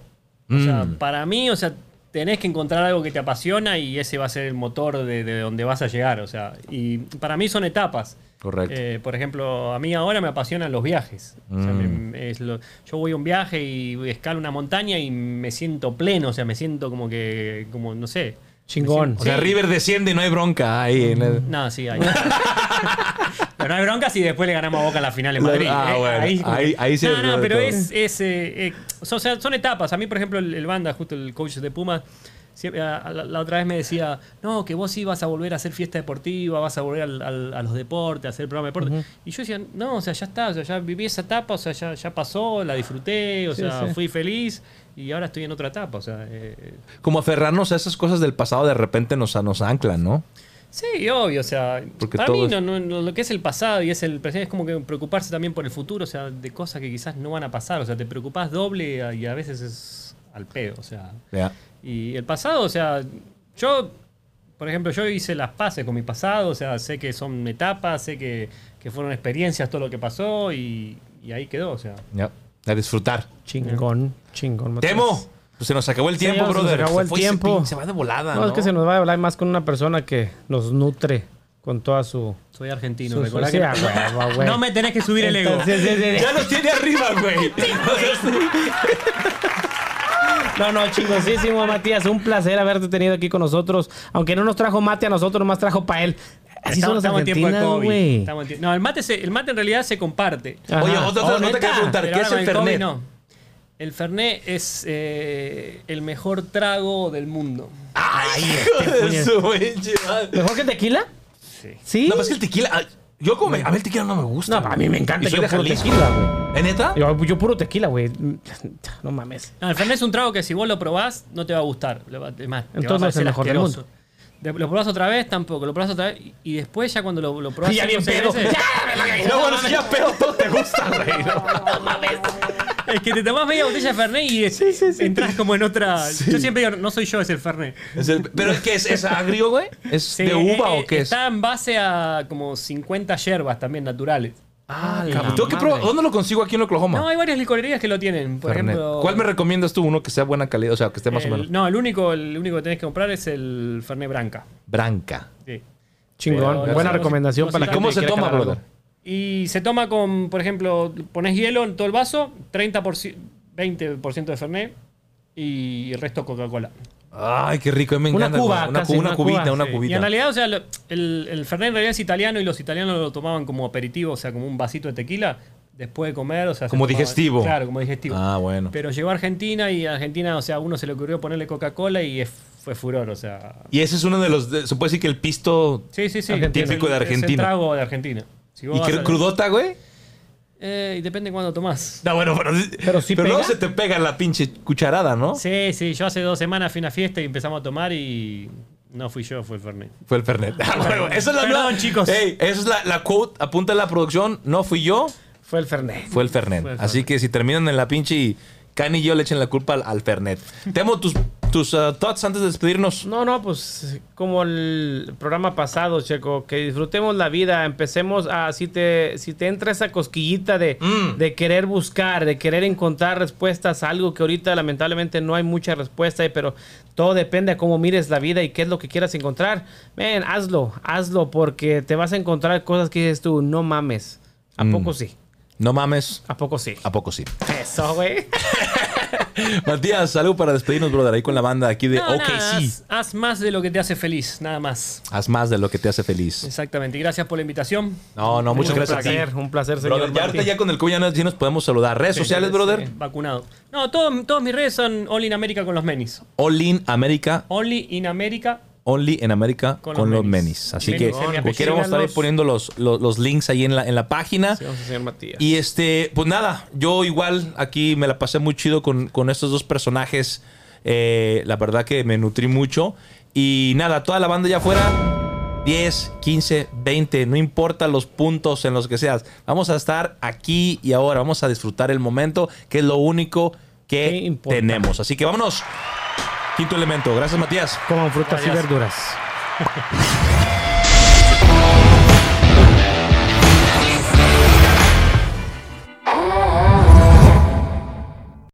O sea, Mm. para mí, o sea, tenés que encontrar algo que te apasiona y ese va a ser el motor de, de donde vas a llegar. O sea, y para mí son etapas. Correcto. Eh, por ejemplo, a mí ahora me apasionan los viajes. O sea, Mm. me- es lo- yo voy a un viaje y escalo una montaña y me siento pleno, o sea, me siento como que, como, no sé. Chingón. O sea, Sí. River desciende y no hay bronca ahí. en el- No, sí, hay. *laughs* *laughs* pero no hay bronca si después le ganamos a Boca en la final en Madrid. Ah, ¿eh? bueno, ahí- que- ahí sí No, no, pero es. es, eh, eh, o sea, son etapas. A mí, por ejemplo, el, el banda, justo el coach de Pumas, la, la otra vez me decía: No, que vos sí vas a volver a hacer fiesta deportiva, vas a volver al- al- a los deportes, a hacer programa de deporte. Y yo decía: No, o sea, ya está, o sea, ya viví esa etapa, o sea, ya, ya pasó, la disfruté, o Sí, sea, sí. fui feliz y ahora estoy en otra etapa, o sea. eh, Como aferrarnos a esas cosas del pasado de repente nos, nos anclan, ¿no? Sí, obvio, o sea, Porque para mí no, no- no- lo que es el pasado y es el presente es como que preocuparse también por el futuro, o sea, de cosas que quizás no van a pasar, o sea, te preocupas doble y a veces es al pedo, o sea, y el pasado, o sea, yo, por ejemplo, yo hice las paces con mi pasado, o sea, sé que son etapas, sé que, que fueron experiencias todo lo que pasó y, y ahí quedó, o sea. Ya. A disfrutar. Chingón, chingón. Temo, Pues se nos acabó el Sí, tiempo, se nos brother. acabó Se el y se tiempo. pin- Se, va de volada, No, ¿no? es que se nos va a hablar más con una persona que nos nutre con toda su... Soy argentino, su recordá sí, que a huevo, güey. no me tenés que subir el ego. Sí. Ya nos tiene arriba, güey. No, no, chingosísimo, Matías. Un placer haberte tenido aquí con nosotros. Aunque no nos trajo mate a nosotros, nomás trajo para él. Así son Estamos, los estamos en tiempo de argentinos, COVID. güey. Estamos en tie- No, el mate, se- el mate en realidad se comparte. Ajá. Oye, otra, Oh, otra, otra ¿neta? que preguntar. ¿Qué es el COVID Fernet? no. El Fernet es eh, el mejor trago del mundo. Ay, hijo de su pinche madre. ¿Mejor que el tequila? Sí. ¿Sí? No, pero es que el tequila... ay, Yo como... A mí el tequila no me gusta. No, a mí me encanta. Y soy Yo de puro Jalisco. tequila, güey. ¿Es neta? Yo, yo puro tequila, güey. No mames. No, el Fernet es un trago que si vos lo probás, no te va a gustar. Le va- Es más, te va a Entonces no es el parecer mejor del asqueroso. De- Lo probás otra vez, tampoco. Lo probás otra vez y- y después ya cuando lo, lo probás... ya bien cinco o seis pedo. veces- Ya, No, bueno, si ya pedo todo te gusta, güey. Es que te tomás media botella de Fernet y es- entras como en otra... Yo siempre digo, no soy yo, es el Fernet. Es el- ¿Pero es que es, es agrio, güey? ¿Es Sí, de uva eh, o qué es? Está en base a como 50 hierbas también naturales. Ah, Cabrón, tengo que probar. ¿Dónde lo consigo aquí en Oklahoma? No, hay varias licorerías que lo tienen. Por Fernet. ejemplo... ¿Cuál me recomiendas tú? Uno que sea buena calidad, o sea, que esté más o menos. No, el único, el único que tenés que comprar es el Fernet Branca. Branca. Sí. Chingón. Pero Buena recomendación no para la ¿Y cómo se toma, brother? Y se toma con, por ejemplo, pones hielo en todo el vaso, 30%, 20% de Fernet y el resto Coca-Cola. Ay, qué rico. Me Una encanta. cuba. Una, casi, una una cubita, cuba, una Sí. cubita. Y en realidad, o sea, el, el Fernet en realidad es italiano y los italianos lo tomaban como aperitivo, o sea, como un vasito de tequila después de comer, o sea, se Como digestivo. Claro, como digestivo. Ah, bueno. Pero llegó a Argentina y a Argentina, o sea, a uno se le ocurrió ponerle Coca-Cola y es- fue furor, o sea. Y ese es uno de los. de- se puede decir que el pisto. Sí, sí, sí. Argentina. Es el- Típico de Es el Argentina. trago de Argentina. Si ¿Y a- crudota, güey? Eh, y depende cuándo tomás. No, bueno, pero. Pero sí luego se te pega la pinche cucharada, ¿no? Sí, sí. Yo hace dos semanas fui a una fiesta y empezamos a tomar y no fui yo, fue el Fernet. Fue el Fernet. Ah, *laughs* bueno, Esa es la Perdón, nueva- chicos. Ey, esa es la, la quote. Apunta en la producción. No fui yo, Fue el Fernet. fue el Fernet. Fue el Así que si terminan en la pinche. y Cani y yo le echen la culpa al, al Fernet. Temo tus, tus uh, thoughts antes de despedirnos. No, no, pues como el programa pasado, Checo, que disfrutemos la vida, empecemos a, si te, si te entra esa cosquillita de, Mm. de querer buscar, de querer encontrar respuestas, a algo que ahorita lamentablemente no hay mucha respuesta, pero todo depende a cómo mires la vida y qué es lo que quieras encontrar. Ven, hazlo, hazlo, porque te vas a encontrar cosas que dices tú, no mames. ¿A Mm. poco sí? No mames. ¿A poco sí? ¿A poco sí? Eso, güey. *laughs* Matías, algo para despedirnos, brother, ahí con la banda aquí de No, OK, nada, sí. haz, haz más de lo que te hace feliz, nada más. Haz más de lo que te hace feliz. Exactamente. Y gracias por la invitación. No, no, muchas un gracias a placer, ti. un placer, señor. Brother, ya ahorita ya con el COVID ya nos, podemos saludar. Redes sociales, brother. Sí, vacunado. No, todo- todas mis redes son Only in America con los menis. All in América. Only in America. Only en América con, Con los menis. menis. Así Menis, que sí, mi como quiera vamos a estar poniendo los, los, los links ahí en la, en la página. Sí, vamos a señor Matías. Y este, pues nada, yo igual aquí me la pasé muy chido con, con estos dos personajes. Eh, la verdad que me nutrí mucho. Y nada, toda la banda ya afuera, 10, 15, 20, no importa los puntos en los que seas. Vamos a estar aquí y ahora. Vamos a disfrutar el momento, que es lo único que tenemos. Así que vámonos. Quinto elemento. Gracias, Matías. Coman frutas y verduras. *laughs*